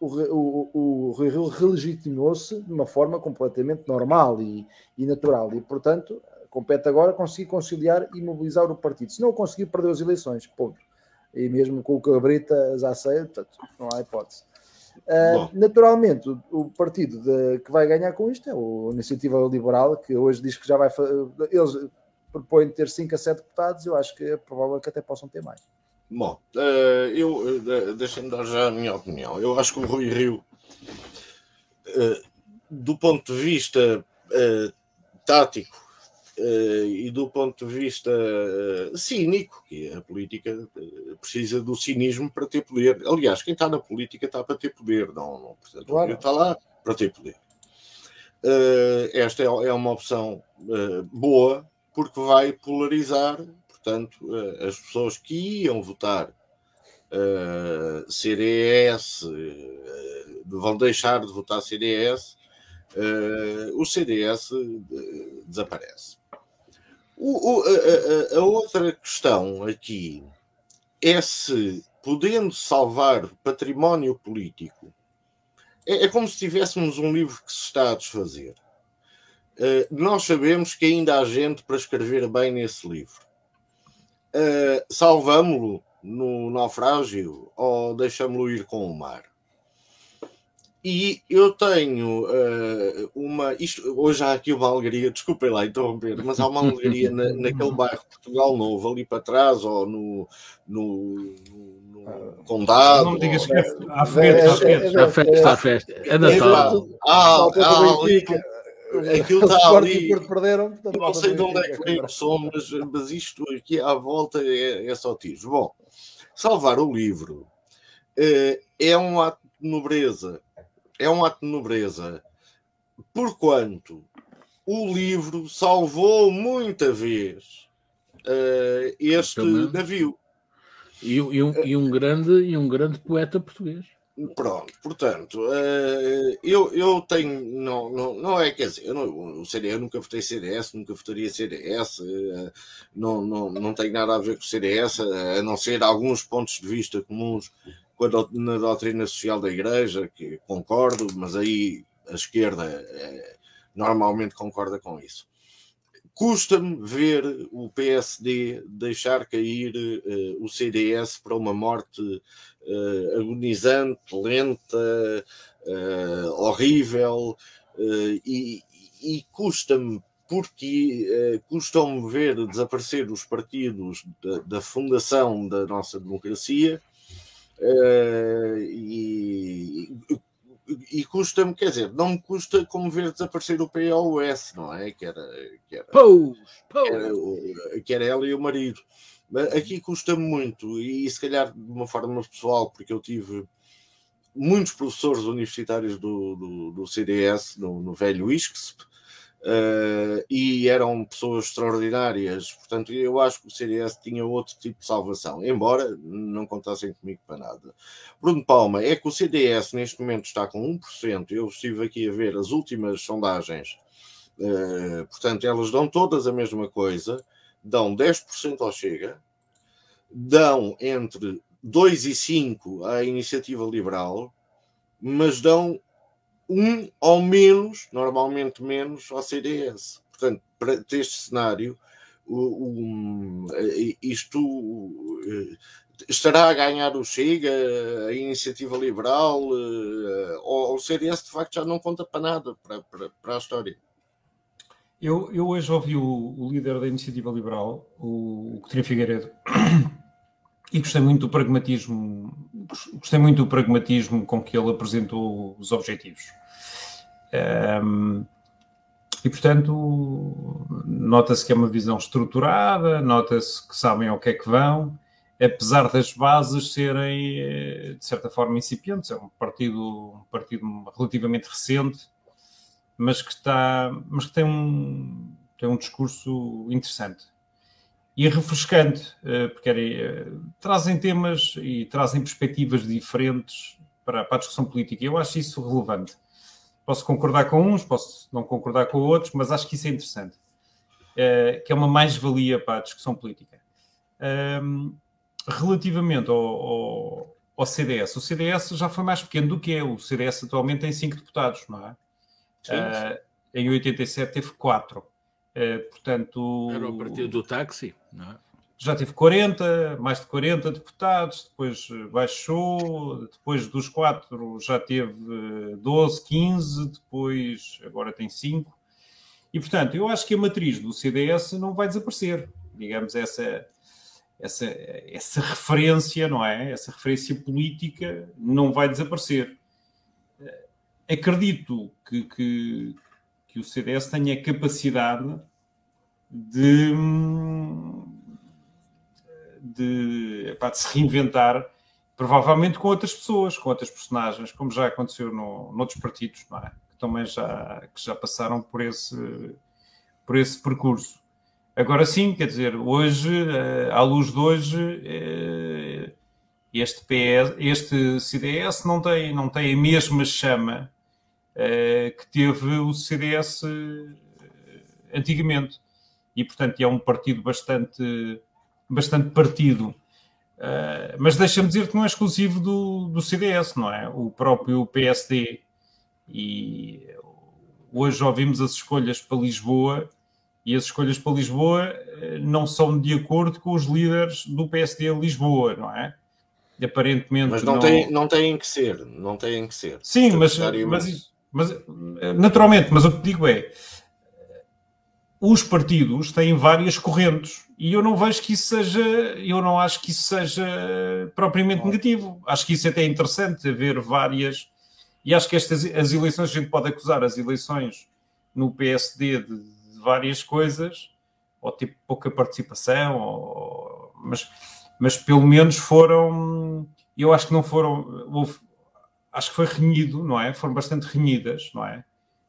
o, o, o, o, o relegitimou-se de uma forma completamente normal e, e, natural. E, portanto, compete agora conseguir conciliar e mobilizar o partido. Se não conseguir, perder as eleições. Ponto. E mesmo com o Cabrita já sei, portanto, não há hipótese. Uh, naturalmente, o, o partido de, que vai ganhar com isto é o Iniciativa Liberal, que hoje diz que já vai. Eles propõem ter 5 a 7 deputados, eu acho que é provável que até possam ter mais. Bom, uh, eu uh, deixem-me dar já a minha opinião. Eu acho que o Rui Rio, uh, do ponto de vista tático e do ponto de vista cínico, que a política precisa do cinismo para ter poder. Aliás, quem está na política está para ter poder, não, não portanto, claro. está lá para ter poder. esta é, é uma opção boa porque vai polarizar portanto, eh, as pessoas que iam votar uh, CDS uh, vão deixar de votar CDS, uh, o CDS desaparece. O, o, a, a, outra questão aqui é se, podendo salvar património político, é, é como se tivéssemos um livro que se está a desfazer. Nós sabemos que ainda há gente para escrever bem nesse livro uh, salvamo-lo no naufrágio ou deixamos-lo ir com o mar? E eu tenho uh, uma. Isto, hoje há aqui uma alegria, desculpem lá interromper, mas há uma alegria na, naquele bairro Portugal Novo, ali para trás, ou no, no, no condado. Não me digas que há festa, há festa, há festa. É Natal. Há, há, ali, aquilo está ali. Perderam, portanto, não sei de onde é que vem o som, mas, mas isto aqui à volta é, é só tiros. Bom, salvar o livro é, é um ato de nobreza. É um ato de nobreza. Porquanto o livro salvou muita vez uh, este navio. E, e, um, e, um grande, e um grande poeta português. Pronto, portanto, uh, eu, eu tenho, não, não, não é, quer dizer, eu não, o CDS, eu nunca votei CDS, nunca votaria CDS, uh, não, não, não tem nada a ver com o CDS, a não ser alguns pontos de vista comuns na doutrina social da Igreja, que concordo, mas aí a esquerda normalmente concorda com isso. Custa-me ver o PSD deixar cair o CDS para uma morte uh, agonizante, lenta, uh, horrível, uh, e, e custa-me porque uh, custam-me ver desaparecer os partidos da, da, fundação da nossa democracia uh, e, e custa-me, quer dizer, não me custa como ver desaparecer o POS, não é? Que era, que era, Pous, Pous. Que, era que era ela e o marido. Aqui custa muito, e se calhar de uma forma pessoal, porque eu tive muitos professores universitários do, do, do CDS, no, no velho ISCSP, uh, e eram pessoas extraordinárias. Portanto, eu acho que o CDS tinha outro tipo de salvação, embora não contassem comigo para nada. Bruno Palma, é que o CDS neste momento está com 1%. Eu estive aqui a ver as últimas sondagens, uh, portanto, elas dão todas a mesma coisa, dão 10% ao Chega, dão entre 2 e 5 à iniciativa liberal, mas dão um ou menos, normalmente menos, ao CDS. Portanto, para este cenário, um, isto eh, estará a ganhar o Chega, a iniciativa liberal, eh, ou o CDS de facto já não conta para nada para, para, para a história. Eu, eu hoje ouvi o, o líder da iniciativa liberal, o, o Coutinho Figueiredo, e gostei muito do pragmatismo, gostei muito do pragmatismo com que ele apresentou os objetivos. Um, e, portanto, nota-se que é uma visão estruturada, nota-se que sabem ao que é que vão, apesar das bases serem, eh, de certa forma, incipientes. É um partido, um partido relativamente recente, mas que, está, mas que tem, um, tem um discurso interessante e refrescante, eh, porque eh, trazem temas e trazem perspectivas diferentes para, para a discussão política. Eu acho isso relevante. Posso concordar com uns, posso não concordar com outros, mas acho que isso é interessante, é, que é uma mais-valia para a discussão política. Um, relativamente ao, ao, ao, CDS, o CDS já foi mais pequeno do que é. O CDS atualmente tem cinco deputados, não é? Sim, sim. Uh, em 87 teve quatro. Uh, portanto. Era o partido do táxi, não é? Já teve 40, mais de 40 deputados, depois baixou, depois dos quatro já teve 12, 15, depois agora tem 5. E, portanto, eu acho que a matriz do CDS não vai desaparecer. Digamos, essa, essa, essa referência, não é? Essa referência política não vai desaparecer. Acredito que, que, que o CDS tenha capacidade de de, epá, de se reinventar, provavelmente com outras pessoas, com outras personagens, como já aconteceu no, noutros partidos, não é? que também já, que já passaram por esse, por esse percurso. Agora sim, quer dizer, hoje, eh, à luz de hoje, eh, este, PS, este CDS não tem, não tem a mesma chama eh, que teve o CDS antigamente. E, portanto, é um partido bastante bastante partido. Uh, mas deixa-me dizer que não é exclusivo do, do CDS, não é? O próprio PSD. E hoje ouvimos as escolhas para Lisboa e as escolhas para Lisboa eh, não são de acordo com os líderes do PSD Lisboa, não é? Aparentemente. Mas não, não... Tem, não têm que ser, não têm que ser. Sim, mas, mas, mas naturalmente, mas o que digo é os partidos têm várias correntes e eu não vejo que isso seja, eu não acho que isso seja propriamente negativo. Acho que isso é até interessante haver várias e acho que estas as eleições a gente pode acusar as eleições no PSD de, de várias coisas ou tipo pouca participação, ou, mas, mas pelo menos foram, eu acho que não foram, houve, acho que foi renhido, não é? Foram bastante renhidas, não é?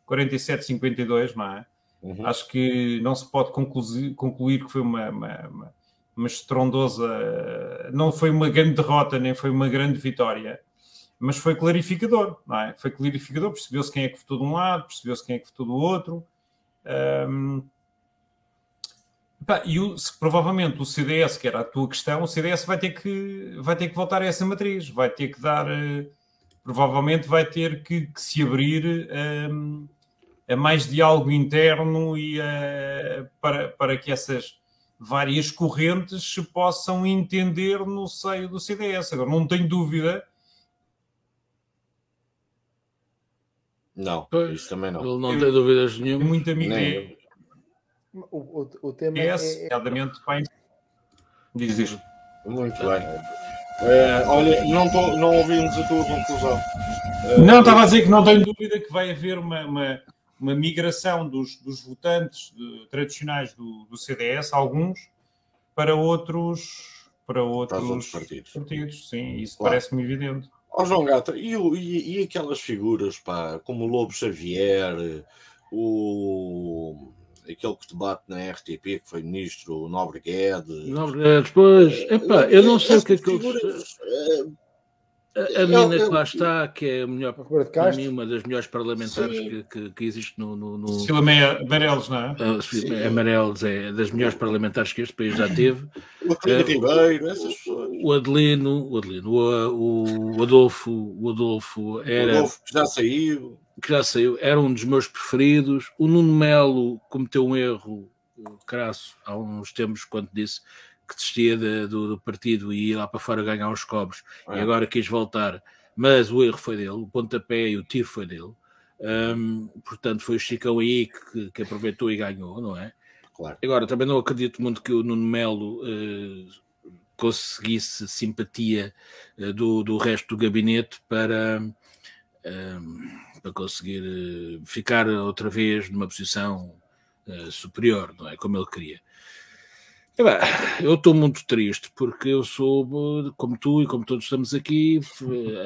47, 52, não é? Uhum. Acho que não se pode concluir, concluir que foi uma, uma, uma, uma estrondosa. Não foi uma grande derrota, nem foi uma grande vitória, mas foi clarificador, não é? Foi clarificador, percebeu-se quem é que votou de um lado, percebeu-se quem é que votou do outro. Um, pá, e o, se, provavelmente o CDS, que era a tua questão, o CDS vai ter que, vai ter que voltar a essa matriz, vai ter que dar. Uh, provavelmente vai ter que, que se abrir. Um, a mais diálogo interno e a, para, para que essas várias correntes se possam entender no seio do CDS. Agora, não tenho dúvida. Não, pois, isso também não. Ele não eu, tem dúvidas nenhuma. Muito amigo. Nem. O, o, o tema é, é, é... Diz isto. Muito bem. É, olha, não, tô, não ouvimos a tua conclusão. Não, estava a dizer que não tenho dúvida que vai haver uma, uma, uma migração dos, dos votantes de, tradicionais do, do, CDS, alguns, para outros, para outros, para partidos. partidos. Sim, isso claro. parece-me evidente. Ó João Gata, e, e, e, aquelas figuras, pá, como o Lobo Xavier, o aquele que debate na RTP, que foi ministro Nobre Guedes. Nobre Guedes, pois, epá, eu não sei o que é que eles. A, a mina que lá está, que é a melhor, para mim, uma das melhores parlamentares que, que, que, existe no. no, no... Silvia Amarelos, não é? A Amarelos é das melhores parlamentares que este país já teve. O Adelino Ribeiro, essas pessoas. O Adelino, o Adelino, o, o Adolfo, o Adolfo era. O Adolfo que já saiu. Que já saiu, era um dos meus preferidos. O Nuno Melo cometeu um erro crasso há uns tempos, quando disse que desistia de, do, do, partido e ia lá para fora ganhar os cobres é. e agora quis voltar, mas o erro foi dele, o pontapé e o tiro foi dele. Um, portanto, foi o Chicão aí que, que, aproveitou e ganhou, não é? Claro. Agora, também não acredito muito que o Nuno Melo uh, conseguisse simpatia uh, do, do resto do gabinete para, uh, para conseguir eh, ficar outra vez numa posição superior, não é? Como ele queria. Eu estou muito triste porque eu sou, como tu e como todos estamos aqui,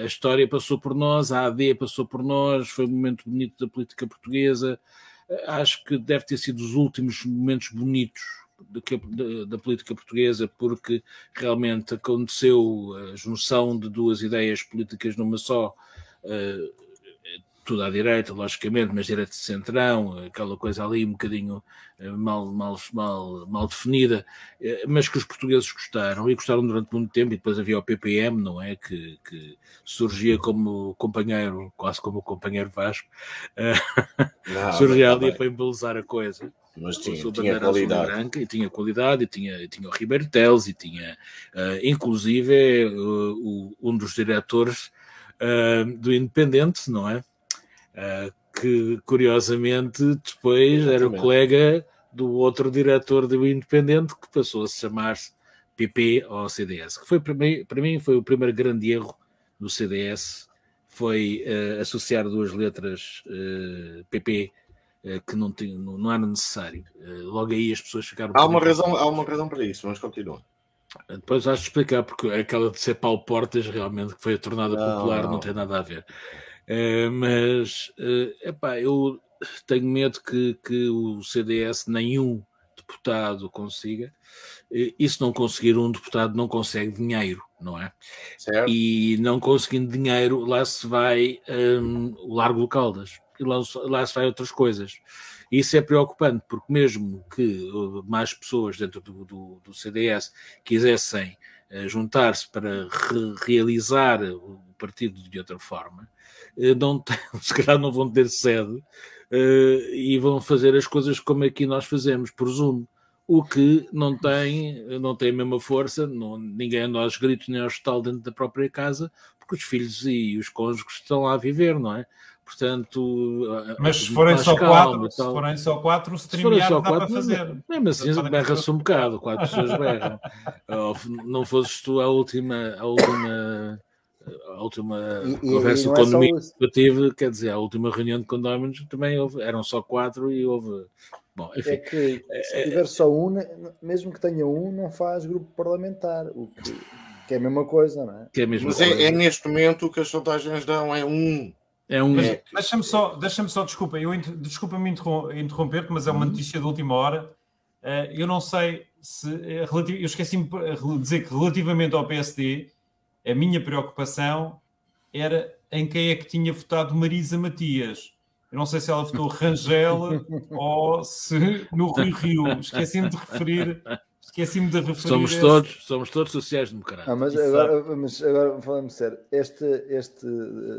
a história passou por nós, a AD passou por nós, foi um momento bonito da política portuguesa. Acho que deve ter sido os últimos momentos bonitos da, política portuguesa, porque realmente aconteceu a junção de duas ideias políticas numa só. Uh, tudo à direita, logicamente, mas direita de centrão, aquela coisa ali um bocadinho eh, mal, mal, mal, mal definida, eh, mas que os portugueses gostaram e gostaram durante muito tempo. E depois havia o PPM, não é? Que, que surgia como companheiro, quase como o companheiro Vasco, não, surgia ali para embelezar a coisa. Mas tinha, tinha qualidade. Branca, e tinha qualidade, e tinha, e tinha o Ribeiro Teles, e tinha, uh, inclusive, uh, o, um dos diretores uh, do Independente, não é? Uh, que curiosamente depois era o colega do outro diretor do Independente que passou a se chamar-se PP ou CDS, que foi para mim, para mim foi o primeiro grande erro do CDS, foi uh, associar duas letras uh, PP que não, tinha, não, não, era necessário. logo aí as pessoas ficaram. Há uma, razão, há uma razão para isso, mas continua. Depois acho de explicar, porque aquela de ser Paulo Portas realmente que foi a tornada não, popular não. não tem nada a ver. Uh, mas, uh, epá, eu tenho medo que, que o CDS nenhum deputado consiga. E se não conseguir um deputado, não consegue dinheiro, não é? Certo. E não conseguindo dinheiro, lá se vai um, o Largo do Caldas. E lá, lá se vai outras coisas. Isso é preocupante, porque mesmo que mais pessoas dentro do, do, do CDS quisessem juntar-se para re realizar o partido de outra forma, não tem, se calhar não vão ter sede e vão fazer as coisas como aqui nós fazemos, por Zoom. O que não tem, não tem a mesma força, não, ninguém anda aos gritos nem ao hospital dentro da própria casa, porque os filhos e os cônjuges estão lá a viver, não é? Portanto, mas se forem só quatro, se forem só quatro, o streamear dá quatro, para fazer. Mesmo assim, berra-se um bocado, quatro pessoas berram. não fosses tu a última, a última, a última e, conversa de condomínio é que eu tive, quer dizer, a última reunião de condóminos também houve, eram só quatro e houve. Bom, enfim, é que se tiver só um, mesmo que tenha um, não faz grupo parlamentar, o que, que é a mesma coisa, não é? Que é a mesma Mas coisa. É, é neste momento que as sondagens dão, é um é um. Deixa-me só, deixa só, desculpa, eu desculpa-me interromper-te, mas é uma uhum. notícia de última hora. Uh, eu não sei se. Eh, eu esqueci-me de dizer que relativamente ao PSD, a minha preocupação era em quem é que tinha votado Marisa Matias. Eu não sei se ela votou Rangel ou se no Rio Rio. Esqueci-me de referir Esqueci-me de referir. Somos todos, somos todos sociais-democratas. Ah, mas, agora, mas agora, falando sério, este, este,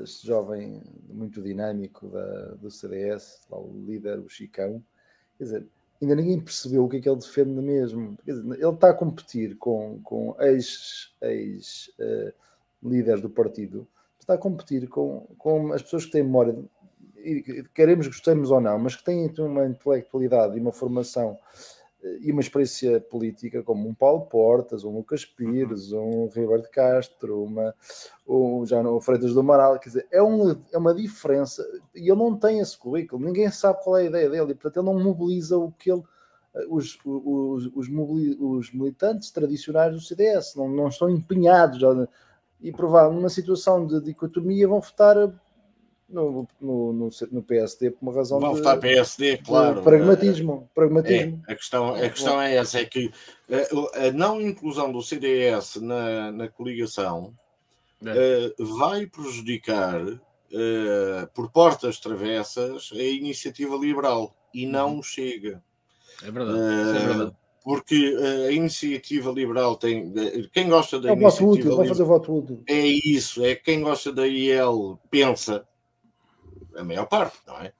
este jovem muito dinâmico da, do CDS, o líder, o Chicão, quer dizer, ainda ninguém percebeu o que é que ele defende mesmo. Dizer, ele está a competir com, com ex-líderes ex, uh, do partido, está a competir com, com as pessoas que têm memória, queremos, gostemos ou não, mas que têm uma intelectualidade e uma formação e uma experiência política como um Paulo Portas, um Lucas Pires, uhum. um Ribeiro de Castro, uma, um, já no Freitas do Amaral, quer dizer, é uma, é uma diferença, e ele não tem esse currículo, ninguém sabe qual é a ideia dele, e portanto ele não mobiliza o que ele, os, os, os, os militantes tradicionais do CDS, não, não estão empenhados, já, e provar numa situação de dicotomia vão votar no, no, no, no PSD por uma razão Vão de, votar PSD, claro. pragmatismo. pragmatismo. É, a, questão, a questão é essa, é que a, a não inclusão do CDS na, na coligação é. uh, vai prejudicar uh, por portas travessas a iniciativa liberal e não uhum. chega. É verdade, uh, é verdade. Porque a iniciativa liberal tem. Quem gosta da é iniciativa. Útil, liberal, fazer voto útil. É isso, é quem gosta da IEL pensa a maior parte, não é?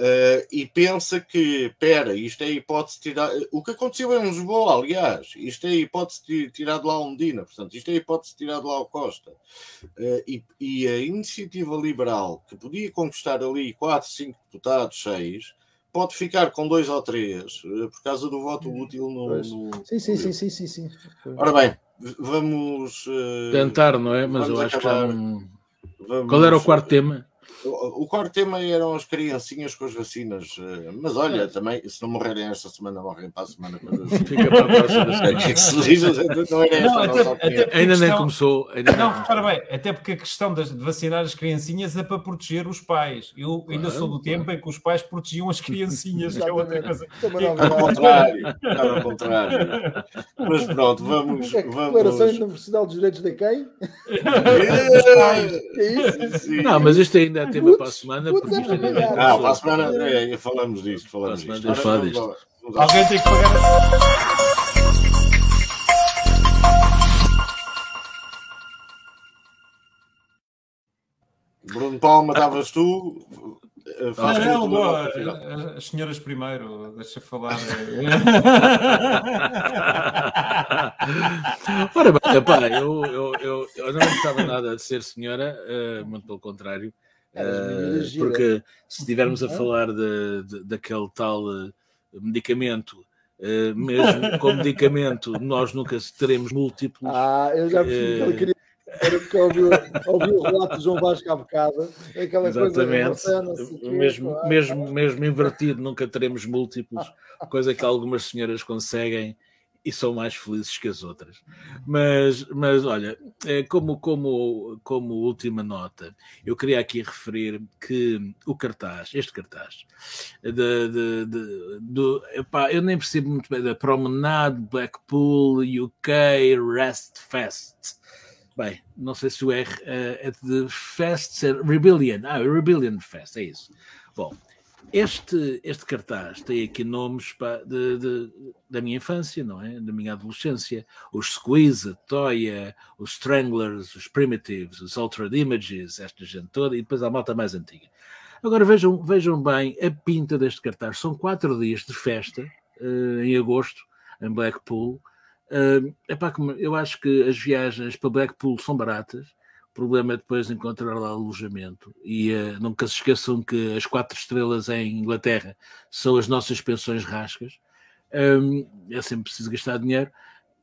Uh, e pensa que, espera, isto é hipótese de tirar. O que aconteceu em Lisboa, aliás, isto é hipótese de tirar de lá o Medina, portanto, isto é hipótese de tirar de lá o Costa. Uh, e, e, a iniciativa liberal, que podia conquistar ali 4, 5 deputados, 6, pode ficar com dois ou três uh, por causa do voto útil no. no... Sim, sim, sim, sim, sim, sim. Ora bem, vamos. Tentar, não é? Mas eu acho acabar. que já. Vamos... Qual era o quarto tema? O, quarto tema eram as criancinhas com as vacinas. Eh, mas olha, também, se não morrerem esta semana, morrem para a semana. Fica para a próxima Não era esta não, até, até Ainda nem começou. Ainda não, repara bem, até porque a questão de vacinar as criancinhas é para proteger os pais. Eu ainda sou do claro. tempo em que os pais protegiam as criancinhas, que é outra coisa. Ao contrário, ao contrário. Mas pronto, vamos. É vamos... Declaração Universal dos Direitos de quem? é isso? Não, mas isto ainda é tema para a semana. Porque isto é ah, para a semana é, falamos disto. Falamos para a semana disto. falar disto. Alguém tem que pagar. Bruno Palma, estavas tu. Faz ah, não, boa. As senhoras primeiro, deixa falar. Ora bem, epá, eu, eu, eu, eu não gostava nada de ser senhora, uh, muito pelo contrário. Uh, porque se estivermos a falar de, de, daquele tal uh, medicamento, uh, mesmo com medicamento, nós nunca teremos múltiplos. Ah, eu já percebi que ele queria. Era porque ouviu, ouviu o relato de João Vasco há bocado, aquela Exatamente. coisa mesmo, mesmo, mesmo invertido, nunca teremos múltiplos, coisa que algumas senhoras conseguem e são mais felizes que as outras. Mas, mas olha, é, como, como, como última nota, eu queria aqui referir que o cartaz, este cartaz, de, de, de, de epá, eu nem percebo muito bem da Promenade Blackpool UK Rest Fest. Bem, não sei se o R é, é de Fest, é Rebellion. Ah, Rebellion Fest, é isso. Bom, este, este cartaz tem aqui nomes de, de, da minha infância, não é? Da minha adolescência. Os Squeeze, a Toya, os Stranglers, os Primitives, os Altered Images, esta gente toda, e depois a malta mais antiga. Agora vejam, vejam bem a pinta deste cartaz. São quatro dias de festa uh, em agosto, em Blackpool. Uh, epá, eu acho que as viagens para Blackpool são baratas o problema é depois encontrar lá alojamento. E uh, nunca se esqueçam que as quatro estrelas em Inglaterra são as nossas pensões rascas. Um, é sempre preciso gastar dinheiro.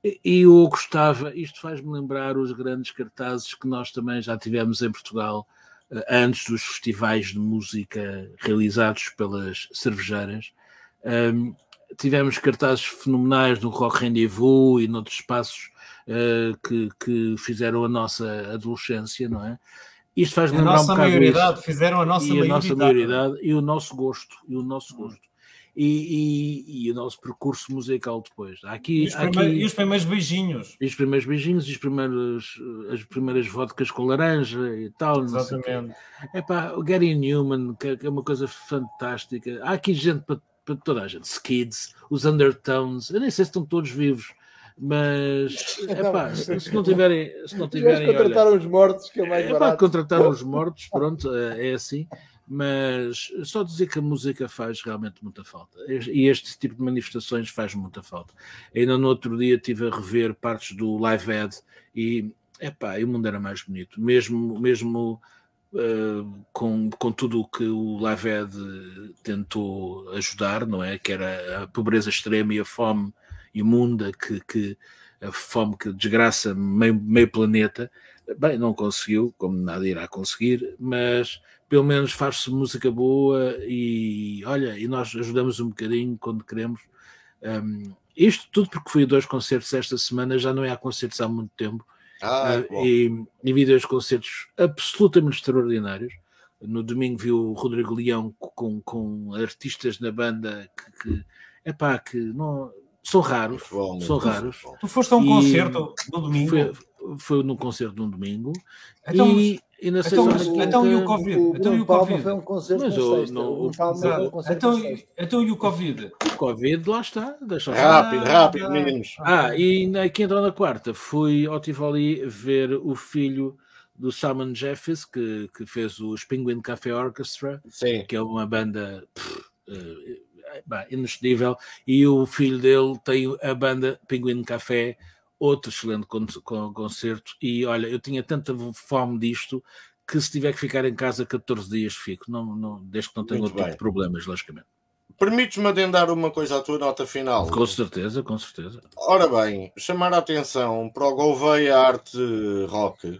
E, eu gostava, isto faz-me lembrar os grandes cartazes que nós também já tivemos em Portugal uh, antes dos festivais de música realizados pelas cervejeiras. Um, tivemos cartazes fenomenais no Rock Rendezvous e noutros espaços que, que fizeram a nossa adolescência, não é? Isto faz lembrar a nossa um maioridade, isso. fizeram a nossa e maioridade. a nossa maioridade e o nosso gosto, e o nosso gosto. E, e, e, o nosso percurso musical depois. Aqui, e, os aqui, primeiros, e os primeiros beijinhos. E os primeiros beijinhos, e os primeiros, as primeiras vodkas com laranja e tal. Exatamente. É pá, o Gary Newman, que é uma coisa fantástica. Há aqui gente para, para toda a gente. Skids, os Undertones, eu nem sei se estão todos vivos. Mas epá, se, se não tiverem, se não tiverem contrataram os mortos, que é mais é, barato. Contrataram os mortos, pronto, é, é assim. Mas só dizer que a música faz realmente muita falta. E este tipo de manifestações faz muita falta. Ainda no outro dia estive a rever partes do Live Ed e, epá, e o mundo era mais bonito. Mesmo, mesmo uh, com, com tudo o que o Live Ed tentou ajudar, não é? Que era a pobreza extrema e a fome imunda que, que a fome que desgraça meio, meio planeta, bem, não conseguiu, como nada irá conseguir, mas pelo menos faz-se música boa e olha, e nós ajudamos um bocadinho quando queremos. Um, isto tudo porque fui a dois concertos esta semana, já não é há concertos há muito tempo, Ah, uh, e, e vi dois concertos absolutamente extraordinários. No domingo vi o Rodrigo Leão com, com artistas na banda que, que epá, que não, são raros. Bom, são raros. Tu foste a um e concerto no domingo? Foi, foi num concerto no domingo. Então, e, e na então, então e o Covid? O, então e o Covid? Foi um concerto mas eu, sexta. Não, o um concerto então, então e o Covid? O Covid, lá está. Deixa rápido, ah, rápido, meninos. Ah, e aqui entrou na quarta, fui ao Tivoli ver o filho do Simon Jeffers, que, que fez os Penguin Café Orchestra, Sim. que é uma banda pff, inexcedível, e o filho dele tem a banda Penguin Café, outro excelente concerto, e olha, eu tinha tanta fome disto que se tiver que ficar em casa 14 dias fico, não, não, desde que não tenha outro tipo de problemas, logicamente. Permites-me adendar uma coisa à tua nota final? Com certeza, com certeza. Ora bem, chamar a atenção para o Gouveia Arte Rock,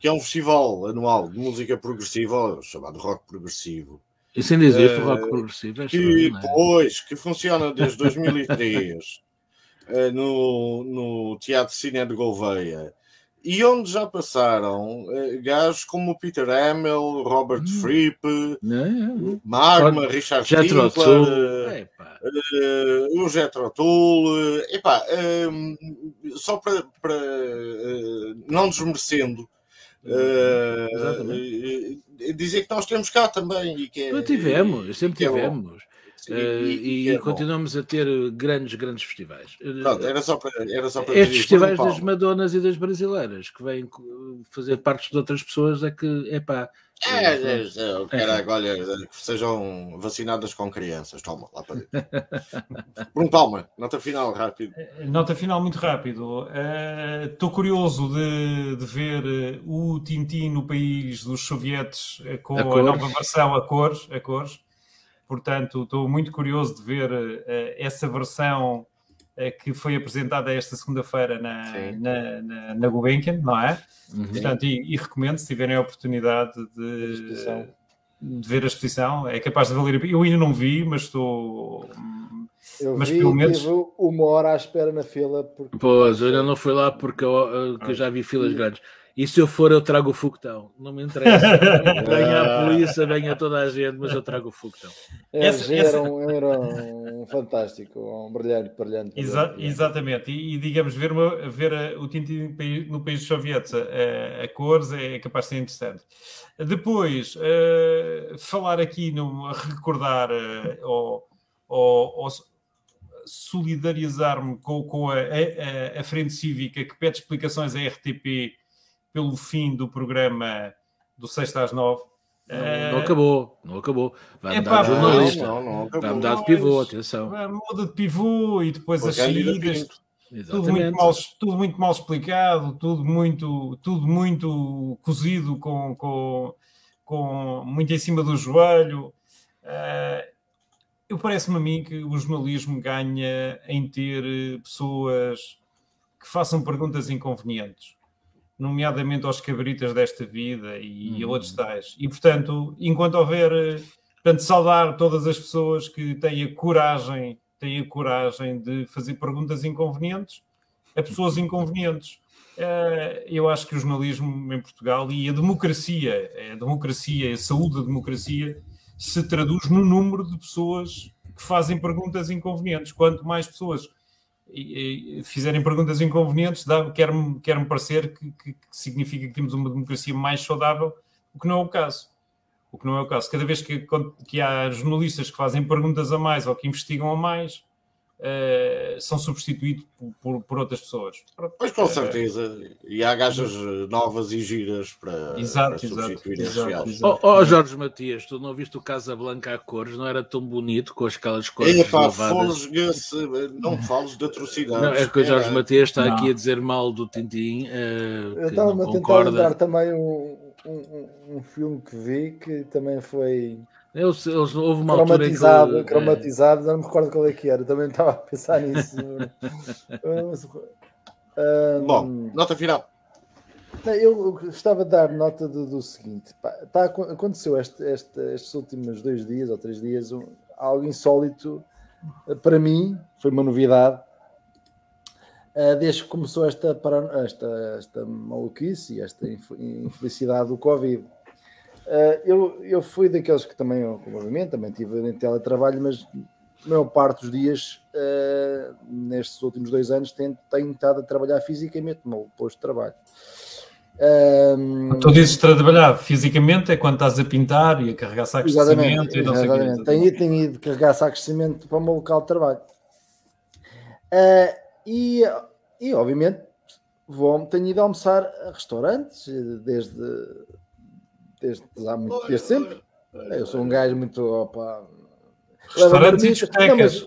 que é um festival anual de música progressiva, chamado rock progressivo. E sem dizer uh, rock progressivo, é que, é? Pois, que funciona desde 2003 uh, eh, no, no Teatro Cine de Gouveia. E onde já passaram uh, gajos como Peter Hamill, Robert hum. Fripp, é, Magma, Pode... Richard Tinkler, uh, o Jetro Tull, epá, só para, para não desmerecendo Uh, dizer que nós temos cá também. E que é, tivemos, sempre é tivemos. Sim, uh, e, e é continuamos a ter grandes, grandes festivais. Pronto, era só para, era só para Estes festivais das Madonas e das brasileiras que vêm fazer parte de outras pessoas é que, epá, é, é, é, caralho, olha, que sejam vacinadas com crianças. Toma, lá para dentro. Bruno Palma, nota final, rápido. Eh, nota final, muito rápido. Estou uh, curioso de, de, ver eh, o Tintin no país dos sovietes eh, com a, a nova versão a cores, a cores. Portanto, estou muito curioso de ver uh, essa versão que foi apresentada esta segunda-feira na, na, na, na, Gulbenkian, não é? Uhum. Portanto, e, e, recomendo, se tiverem a oportunidade de, de, ver a exposição, é capaz de valer. Eu ainda não vi, mas estou. Eu mas vi, pelo menos. Tive uma hora à espera na fila. Porque... Pois, eu ainda não fui lá porque eu, eu, eu já vi filas grandes. E se eu for, eu trago o foguetão. Não me interessa. venha a polícia, venha toda a gente, mas eu trago o foguetão. É, essa, era. Um, era um fantástico, um brilhante, brilhante. Exa exatamente. E, e, digamos, ver, uma, ver a, o Tintin no país sovietes a, a, cores é capaz de ser interessante. Depois, uh, falar aqui, no, recordar uh, ou, ou, ou solidarizar-me com, com a, a, a, Frente Cívica que pede explicações à RTP pelo fim do programa do Sexta às Nove. Não, não acabou, não acabou. Vai mudar de jornalista, não, não, vai mudar de pivô, atenção. Muda de pivô e depois Porque as saídas. Tudo muito, mal, tudo muito mal explicado, tudo muito, tudo muito cozido com, com, com muito em cima do joelho. Uh, eu parece-me a mim que o jornalismo ganha em ter pessoas que façam perguntas inconvenientes nomeadamente aos cabritas desta vida e a outros tais. E, portanto, enquanto houver, portanto, saudar todas as pessoas que têm a coragem, têm a coragem de fazer perguntas inconvenientes a pessoas inconvenientes. Eh, eu acho que o jornalismo em Portugal e a democracia, a democracia, a saúde da democracia, se traduz no número de pessoas que fazem perguntas inconvenientes. Quanto mais pessoas fizerem perguntas inconvenientes, quer-me quer parecer que, que, que, significa que temos uma democracia mais saudável, o que não é o caso. O que não é o caso. Cada vez que, que há jornalistas que fazem perguntas a mais ou que investigam a mais, uh, são substituídos por, por, por, outras pessoas. Pois com certeza. E há gajas novas e giras para, exato, para substituir exato, exato, exato. Oh, oh, Jorge Matias, tu não viste o Casa Blanca a cores? Não era tão bonito com aquelas cores é, pá, não fales de atrocidades. Não, é que o Jorge é. Matias está não. aqui a dizer mal do Tintim. Uh, Eu estava a tentar lembrar também um, um, um filme que vi que também foi eles, eles, houve uma cromatizado, altura que, cromatizado, não me recordo qual é que era, também estava a pensar nisso. um, Bom, nota final. Eu gostava de dar nota do, do seguinte: pá, tá, aconteceu este, este, estes últimos dois dias ou três dias um, algo insólito para mim, foi uma novidade. Uh, desde que começou esta, esta, esta maluquice, esta infelicidade do Covid. Uh, eu, eu fui daqueles que também, obviamente, também tive em teletrabalho, mas a maior parte dos dias, uh, nestes últimos dois anos, tenho, tenho estado a trabalhar fisicamente no meu posto de trabalho. Um, tu dizes trabalhar fisicamente é quando estás a pintar e a carregar sacos de cimento e o Tenho ido, tenho ido carregar sacos de cimento para o meu local de trabalho. Uh, e, e, obviamente, vou, tenho ido almoçar a restaurantes desde, desde, desde, desde sempre. Eu sou um gajo muito. Opa, restaurantes e discotecas.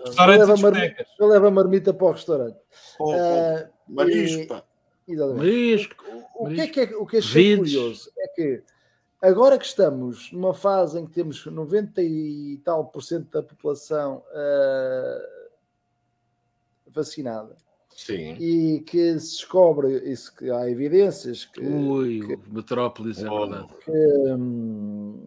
Eu, levo a marmita para o restaurante. Oh, oh, uh, marisco, Marisco. O, o, que é que é, o que é curioso é que agora que estamos numa fase em que temos 90 e tal por cento da população uh, vacinada Sim. e que se descobre isso que há evidências que, Ui, que, metrópolis é verdade. que, hum,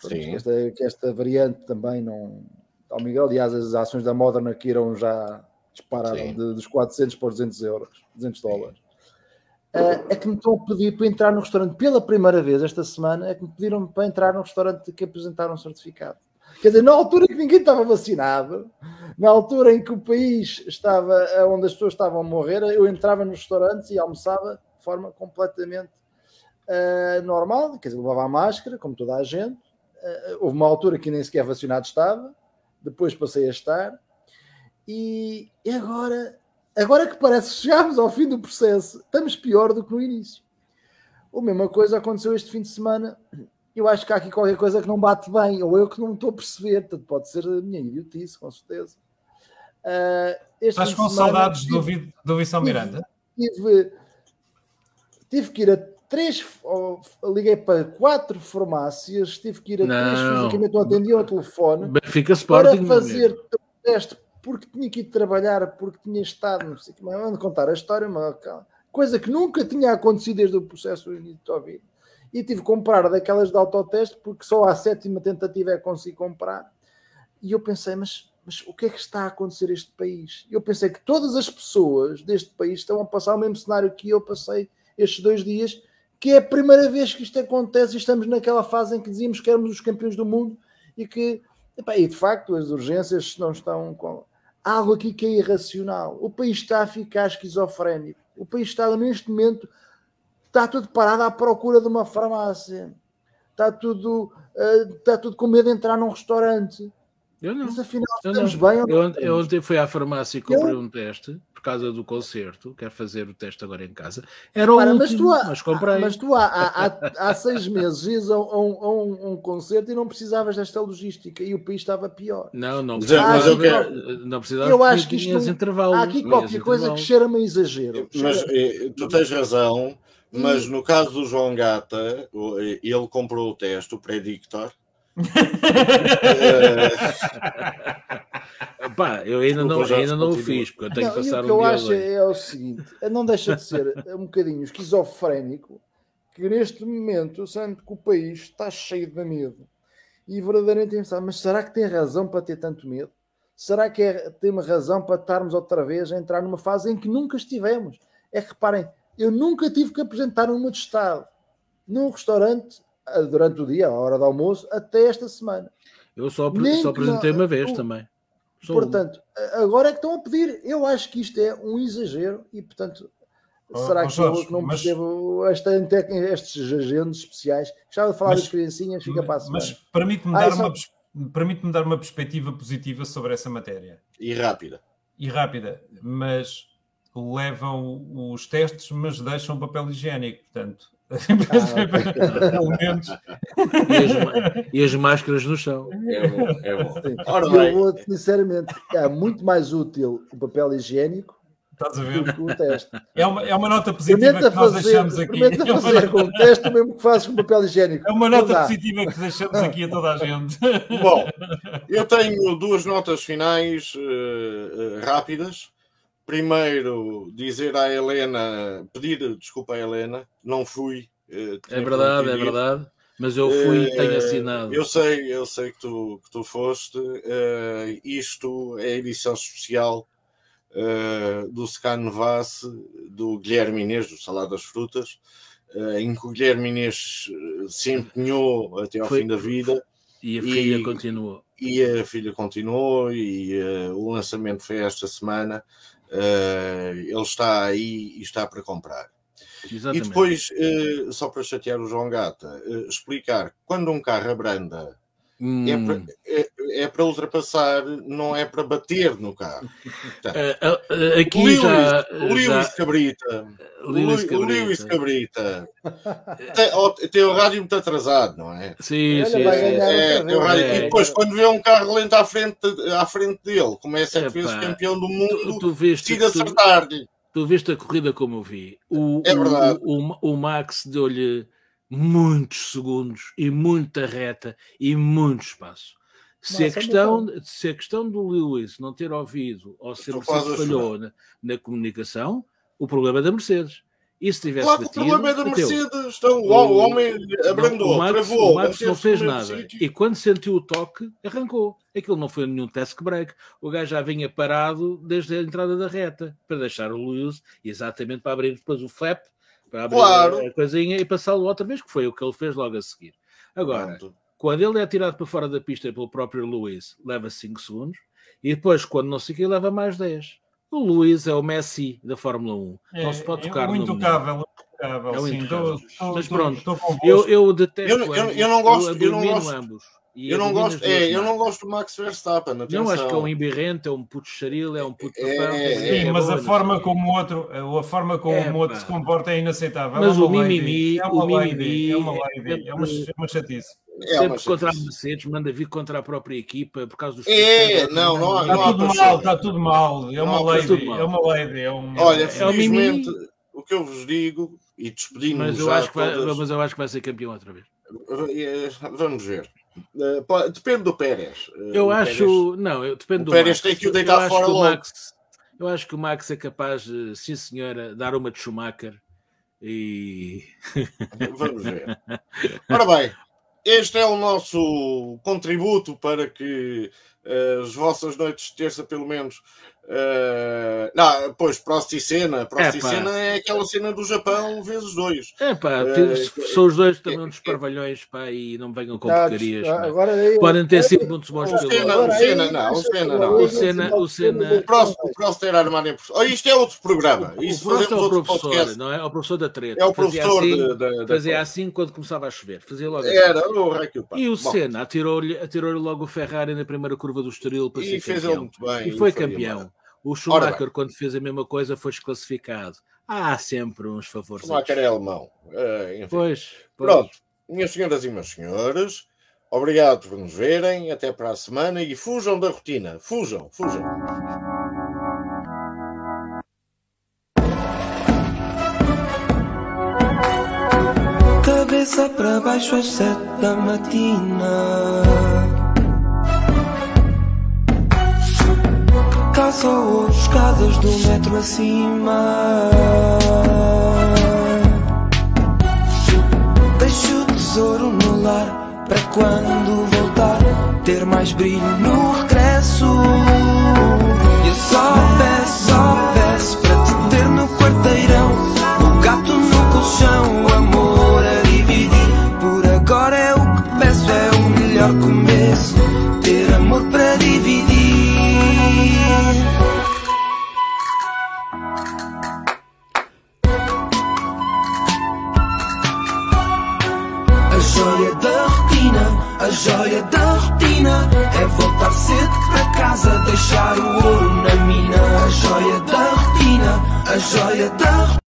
que, esta, que esta variante também não ao Miguel, aliás as ações da Moderna que irão já dispararam de, dos 400 para 200 euros 200 dólares. Uh, é que me estão a pedir para entrar no restaurante pela primeira vez esta semana, é que me pediram para entrar no restaurante que apresentaram um certificado. Quer dizer, na altura em que ninguém estava vacinado, na altura em que o país estava onde as pessoas estavam a morrer, eu entrava nos restaurantes e almoçava de forma completamente uh, normal, quer dizer, levava a máscara, como toda a gente. Uh, houve uma altura que nem sequer vacinado estava, depois passei a estar, e, e agora Agora que parece que chegámos ao fim do processo, estamos pior do que no início. A mesma coisa aconteceu este fim de semana. Eu acho que há aqui qualquer coisa que não bate bem, ou eu que não estou a perceber. Portanto, pode ser a minha idiotice, com certeza. Uh, Estás com semana, saudades tive, do, do Miranda? Tive, tive que ir a três, liguei para quatro farmácias, tive que ir a não. três fisicamente, não atendiam ao telefone Benfica Sporting, para fazer teste porque tinha que ir trabalhar, porque tinha estado, não sei como é, contar a história, uma coisa que nunca tinha acontecido desde o processo do início de Covid. E tive que comprar daquelas de autoteste, porque só à sétima tentativa é que consegui comprar. E eu pensei, mas, mas o que é que está a acontecer neste país? Eu pensei que todas as pessoas deste país estão a passar o mesmo cenário que eu passei estes dois dias, que é a primeira vez que isto acontece e estamos naquela fase em que dizíamos que éramos os campeões do mundo e que, e de facto, as urgências não estão com algo aqui que é irracional. O país está a ficar esquizofrénico. O país está, neste momento, está tudo parado à procura de uma farmácia. Está tudo, uh, está tudo com medo de entrar num restaurante. Eu não. Mas afinal, eu estamos não. bem ou não? Eu, eu ontem fui à farmácia e comprei eu... um teste por causa do concerto. Quero fazer o teste agora em casa. Era o Para, último, mas, tu há, mas comprei. Mas tu há, há, há, há seis meses ias a, um, a um, um, concerto e não precisavas desta logística e o país estava pior. Não, não precisava. Mas eu quero... Não precisava eu acho que isto há aqui qualquer coisa que cheira-me a exagero. Mas eh, tu tens razão. Mas no caso do João Gata, ele comprou o teste, o Predictor, Pá, eu ainda não, ainda não o fiz, porque eu tenho não, que passar o que um eu acho é o seguinte: não deixa de ser um bocadinho esquizofrénico que neste momento, sendo que o país está cheio de medo. E verdadeiramente pensar, mas será que tem razão para ter tanto medo? Será que é, tem uma razão para estarmos outra vez a entrar numa fase em que nunca estivemos? É que reparem, eu nunca tive que apresentar um estado num restaurante durante o dia, a hora do almoço, até esta semana. Eu só, só apresentei uma vez também. Só portanto, agora é que estão a pedir. Eu acho que isto é um exagero e, portanto, oh, será oh, que Jorge, eu não mas... percebo esta, estes agentes especiais? Gostava de falar mas, das criancinhas, fica para a semana. Mas permite-me ah, dar, só... uma, permite dar uma perspectiva positiva sobre essa matéria. E rápida. E rápida, mas levam os testes, mas deixam papel higiênico. Portanto, e, as, e, as, máscaras no chão. É bom, é bom. Ora, eu vou sinceramente, é muito mais útil o papel higiênico Estás a ver? O teste. É, uma, é uma nota positiva que nós fazer, deixamos aqui. Experimenta fazer com o teste o mesmo que fazes com papel higiênico. É uma nota positiva que deixamos aqui a toda a gente. Bom, eu tenho duas notas finais uh, uh, rápidas. Primeiro, dizer à Helena, pedir desculpa à Helena, não fui. Uh, é verdade, é verdade. Mas eu fui e tenho assinado. Eu sei, eu sei que tu, que tu foste. Uh, isto é edição especial uh, do Vasse, do Guilherme Inês, do Salado das Frutas, uh, em que o Guilherme Inês se empenhou até ao Foi- fim da vida E a filha E- continuou. e a filha continuou e o lançamento foi esta semana. Uh, ele está aí e está para comprar. Exatamente. E depois, uh, só para chatear o João Gata, uh, explicar quando um carro abranda Hum, é é, é para ultrapassar, não é para bater no carro. Portanto, eh, eh, aqui Lewis, já, Lewis já Cabrita, Lewis o Lewis Cabrita. Cabrita tem, tem o rádio muito atrasado, não é? Sim, sim, sim. É, rádio- É. E depois, quando vê um carro lento à frente, à frente dele, como é sete vezes campeão do Tu, mundo, tu viste, decide tu, acertar-lhe. tu viste a corrida como eu vi. O, É verdade. O, o, o Max deu-lhe muitos segundos e muita reta e muito espaço. Se a, Nossa, questão, se a questão do Lewis não ter ouvido ou se a Mercedes a falhou na, na comunicação, o problema é da Mercedes. E se tivesse Claro que o batido, problema é da bateu. Mercedes. Então, o, o homem abrandou, Não, o Max, travou, o Max não fez nada. sítio. E quando sentiu o toque, arrancou. Aquilo não foi nenhum task break. O gajo já vinha parado desde a entrada da reta para deixar o Lewis exatamente para abrir depois o flap, para abrir Claro. a coisinha e passá-lo outra vez, que foi o que ele fez logo a seguir. Agora, Pronto. Quando ele é tirado para fora da pista pelo próprio Lewis, leva 5 segundos, e depois, quando não sei o que, leva mais 10. O Lewis é o Messi da Fórmula 1. não se pode tocar é um no intocável, intocável. É um sim, intocável. estou- estou- Mas pronto, convosco. Eu, eu detesto Eu não- eu- eu não gosto- eu não abomino gosto- ambos. E Eu não gosto, é, eu não gosto do Max Verstappen. Não, Atenção. acho que é um embirrente, é um puto charil, é um puto É, papão. é, é, Sim, é mas a não forma sei. como o outro, a forma como É, o outro se comporta é inaceitável. Mas é o mimimi- é uma o mimimi é uma é lady, é uma, uma chatice. É Sempre contra a. Mercedes, manda vir contra a própria equipa por causa dos. É, não, não há- Está não tudo mal, está tudo mal. É Não uma mal. é uma lady. É um, Olha, É felizmente, o que eu vos digo, e despedimos Mas eu, já acho que vai, todas- mas eu acho que vai ser campeão outra vez. Eh, Vamos ver. Eh, Depende do Pérez. Eh, Eu acho. Não, eu, depende o do Pérez Max. tem que o Eu deitar acho fora que o logo. Max- Eu acho que o Max é capaz, de, sim senhora, dar uma de Schumacher e. Pérez. Vamos ver. Ora bem, este é o nosso contributo para que eh, as vossas noites de terça, pelo menos. Eh, não, pois, Prost e Cena. Prost e. Cena é aquela cena do Japão vezes dois. É Eh, são os dois também uns parvalhões, pá, e não venham com Tá, porcarias. pá. agora aí- Podem ter sido muitos bons O Senna, pilotos. o Senna não, o Senna não. O Senna- o Senna- O Prost, o Prost era armado em professor. Oh, isto é outro programa. O Isto Prost é o professor, podcast. não é? É o professor da treta. É o Fazia professor assim, de- da- da Fazia assim quando começava a chover. Fazia logo assim. Era o Raquel E o Bom, Senna atirou-lhe atirou logo o Ferrari na primeira curva do Estoril para E ser fez ele campeão. muito bem. E foi campeão. O Schumacher, quando fez a mesma coisa, foi desclassificado. Há sempre uns favores. Schumacher é alemão. Enfim. Pois, pois. Pronto, minhas senhoras e meus senhores, obrigado por nos verem. Até para a semana e fujam da rotina. Fujam, fujam. Cabeça para baixo às sete da matina Calça ou escadas do metro acima. Deixo o tesouro no lar Para quando voltar Ter mais brilho no regresso. E eu só peço, só peço Para te ter no quarteirão joia da rotina É voltar cedo para casa, deixar o ouro na mina. A joia da rotina, a joia da rotina